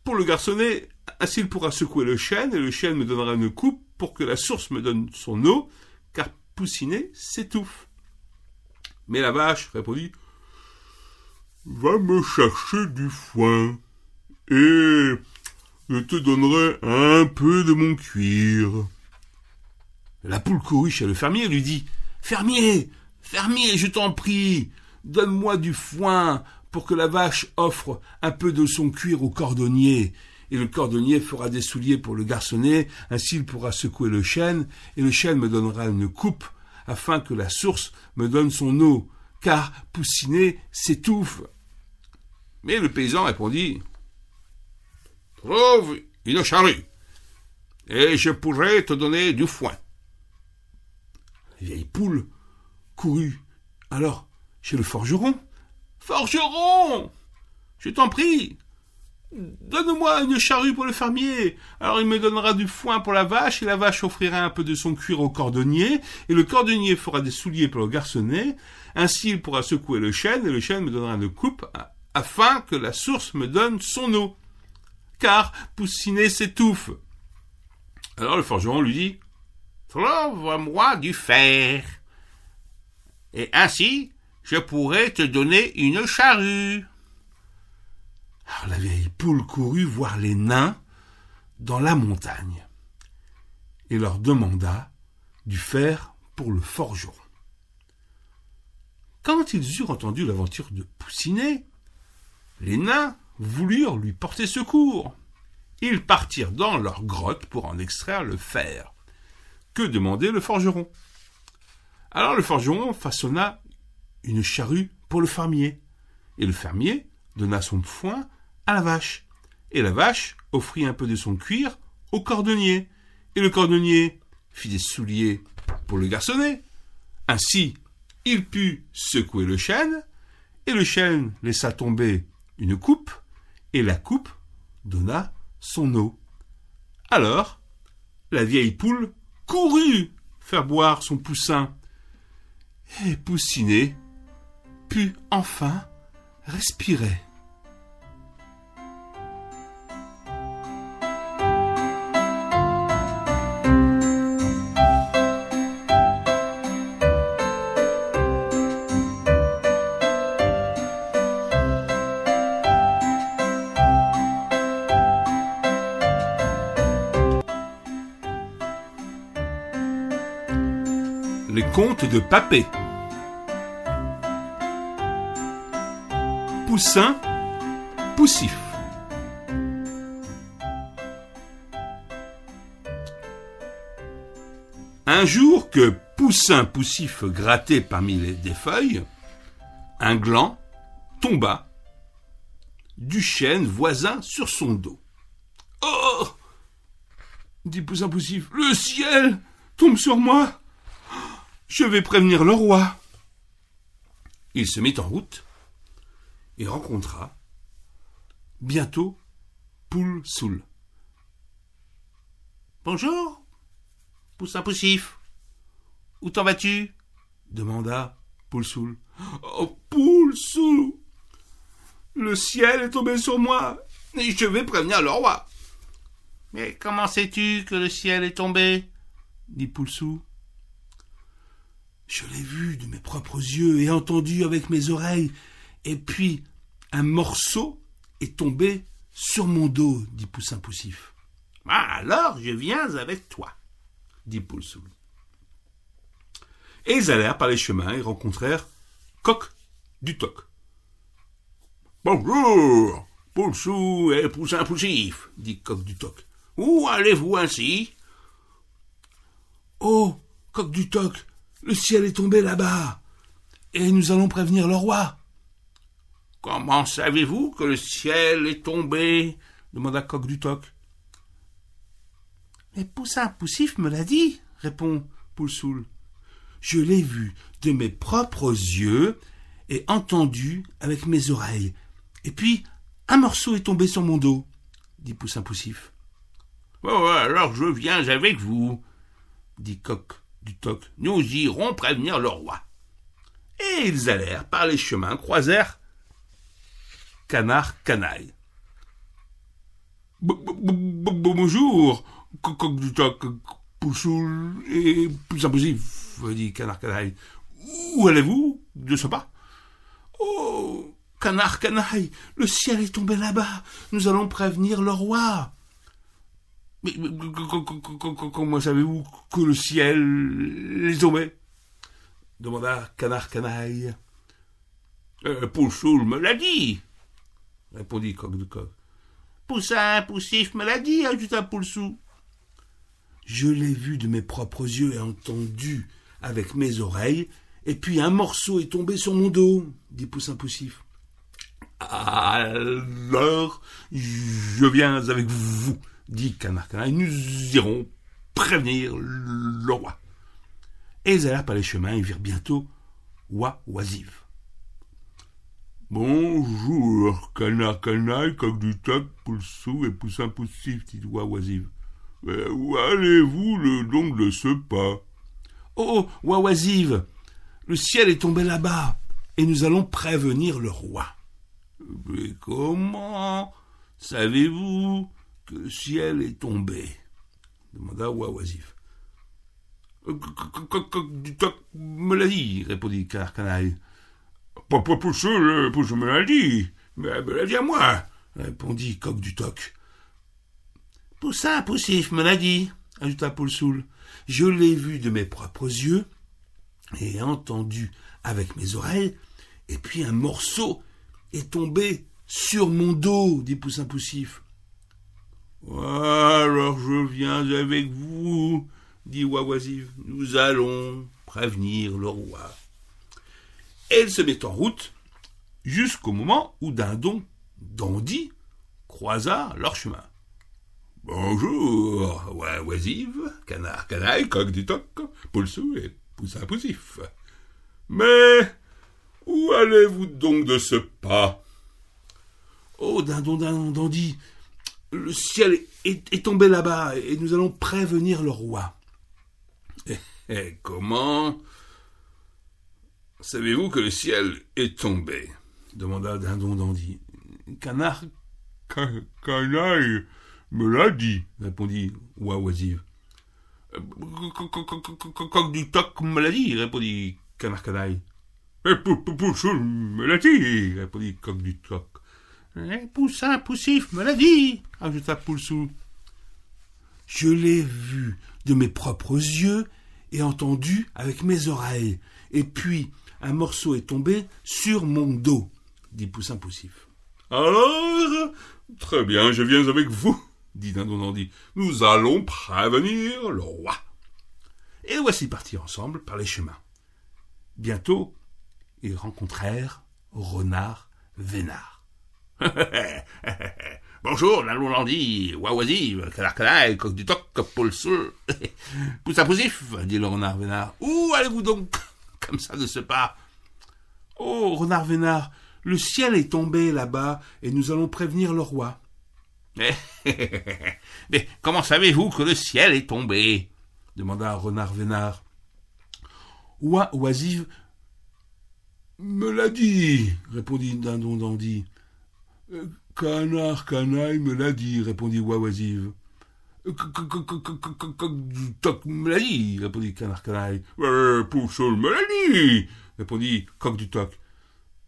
pour le garçonnet, ainsi il pourra secouer le chêne, et le chêne me donnera une coupe pour que la source me donne son eau, car Poussinet s'étouffe. Mais la vache répondit Va me chercher du foin, et je te donnerai un peu de mon cuir. La poule courut chez le fermier et lui dit Fermier, fermier, je t'en prie, donne-moi du foin pour que la vache offre un peu de son cuir au cordonnier, et le cordonnier fera des souliers pour le garçonnet, ainsi il pourra secouer le chêne, et le chêne me donnera une coupe, afin que la source me donne son eau, car Poussinet s'étouffe. Mais le paysan répondit Trouve une charrue, et je pourrai te donner du foin. La vieille poule courut alors chez le forgeron, Forgeron Je t'en prie Donne-moi une charrue pour le fermier. Alors il me donnera du foin pour la vache, et la vache offrira un peu de son cuir au cordonnier, et le cordonnier fera des souliers pour le garçonnet. Ainsi il pourra secouer le chêne, et le chêne me donnera une coupe, afin que la source me donne son eau. Car Poussinet s'étouffe. Alors le forgeron lui dit Trouve-moi du fer. Et ainsi, je pourrais te donner une charrue. La vieille poule courut voir les nains dans la montagne et leur demanda du fer pour le forgeron. Quand ils eurent entendu l'aventure de Poussinet, les nains voulurent lui porter secours. Ils partirent dans leur grotte pour en extraire le fer. Que demandait le forgeron? Alors le forgeron façonna une charrue pour le fermier. Et le fermier donna son foin à la vache. Et la vache offrit un peu de son cuir au cordonnier. Et le cordonnier fit des souliers pour le garçonnet. Ainsi, il put secouer le chêne, et le chêne laissa tomber une coupe, et la coupe donna son eau. Alors, la vieille poule courut faire boire son poussin. Et Poussinet put enfin respirer. Les contes de Papé. Poussin, poussif. Un jour que Poussin poussif grattait parmi les, des feuilles, un gland tomba du chêne voisin sur son dos. Oh dit Poussin poussif, le ciel tombe sur moi. Je vais prévenir le roi. Il se mit en route et rencontra bientôt Poule Soul. Bonjour, Poussin Poussif. Où t'en vas-tu? demanda Poule Soul. Oh, Soul Le ciel est tombé sur moi et je vais prévenir le roi. Mais comment sais-tu que le ciel est tombé? dit Poulsou. Je l'ai vu de mes propres yeux et entendu avec mes oreilles, et puis un morceau est tombé sur mon dos, dit Poussin Poussif. Ah, alors je viens avec toi, dit Poulsou. Et ils allèrent par les chemins et rencontrèrent Coq du Toc. Bonjour, Poulsou et Poussin Poussif, dit Coq du Toc. Où allez-vous ainsi? Oh, Coq du Toc, le ciel est tombé là-bas, et nous allons prévenir le roi. Comment savez-vous que le ciel est tombé? demanda Coq du Toc. Mais Poussin Poussif me l'a dit, répond Poulsoul. Je l'ai vu de mes propres yeux et entendu avec mes oreilles. Et puis, un morceau est tombé sur mon dos, dit Poussin Poussif. Oh, alors je viens avec vous, dit Coq du Toc. Nous irons prévenir le roi. Et ils allèrent par les chemins, croisèrent Canard Canaille. Bonjour, Poussoul et plus impossible, dit Canard Canaille. Où allez-vous de ce pas? Oh, Canard Canaille, le ciel est tombé là-bas. Nous allons prévenir le roi. Mais, comment savez-vous que le ciel est tombé? demanda Canard Canaille. Euh, Poussoul me l'a dit, répondit Coq de Coq. Poussin Poussif me l'a dit, ajouta Poulsou. Je l'ai vu de mes propres yeux et entendu avec mes oreilles, et puis un morceau est tombé sur mon dos, dit Poussin Poussif. Alors, je viens avec vous, dit Canard Canaille, nous irons prévenir le roi. Et ils allèrent par les chemins et virent bientôt Oie Oisive. Bonjour, Canard Canaille, Coq du Toc, Poulsou et Poussin Poussif, dit Oie Oisive. Mais où allez-vous le donc de ce pas? Oh, Oisive, le ciel est tombé là-bas, et nous allons prévenir le roi. Mais comment savez-vous que le ciel est tombé? demanda Oisif. Coq du Toc me l'a dit, répondit Canaille. Papa me dit, mais me l'a dit à moi, répondit Coq du Toc. Poussin Poussif me l'a dit, ajouta Poulsoul. Je l'ai vu de mes propres yeux et entendu avec mes oreilles, et puis un morceau est tombé sur mon dos, dit Poussin Poussif. Alors je viens avec vous, dit Wawasive. Nous allons prévenir le roi. Elle se met en route jusqu'au moment où Dindon, Dandy, croisa leur chemin. Bonjour, Wawasive, Canard Canaille, Coq du Toc, Poulsou et Poussin Poussif. Mais où allez-vous donc de ce pas? Oh, Dindon, Dindon, Dandy, le ciel est, tombé là-bas et nous allons prévenir le roi. Et, et comment? Savez-vous que le ciel est tombé? demanda Dindon Dandy. Canard Canaille me l'a dit, répondit Oisive. Coq du toc me l'a dit, répondit Canard Canaille. Poussou me l'a dit, répondit Coq du toc. Poussin Poussif me l'a dit, ajouta Poulsou. Je l'ai vu de mes propres yeux et entendu avec mes oreilles, et puis un morceau est tombé sur mon dos, dit Poussin Poussif. Alors, très bien, je viens avec vous, dit Dindon Dandy. Nous allons prévenir le roi. et voici partis ensemble par les chemins. Bientôt, ils rencontrèrent Renard Vénard. Bonjour, la Lolandie, Wawazi, Canarcanaille, coq du toc, pousse poussif, dit le renard Vénard. Où allez-vous donc, comme ça de ce pas Oh, renard Vénard, le ciel est tombé là-bas et nous allons prévenir le roi. Mais comment savez-vous que le ciel est tombé? demanda Renard Vénard. Oua Oisive me l'a dit, répondit Dindon Dandy. Euh, canard Canaille me l'a dit, répondit Oua Oisive. Toc me l'a dit, répondit Canard Canaille. Poussoul me l'a dit, répondit Coq du Toc.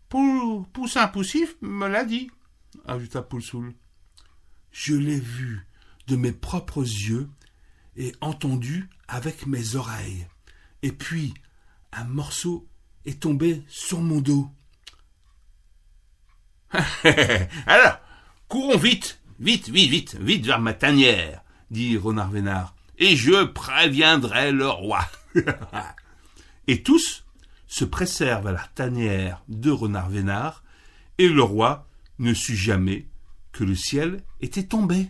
Poussin Poussif me l'a dit, ajouta Poulsoul. Je l'ai vu de mes propres yeux et entendu avec mes oreilles. Et puis, un morceau est tombé sur mon dos. Alors, courons vite, vite, vite, vite, vite vers ma tanière, dit Renard Vénard, et je préviendrai le roi. et tous se pressèrent vers la tanière de Renard Vénard, et le roi ne sut jamais que le ciel était tombé.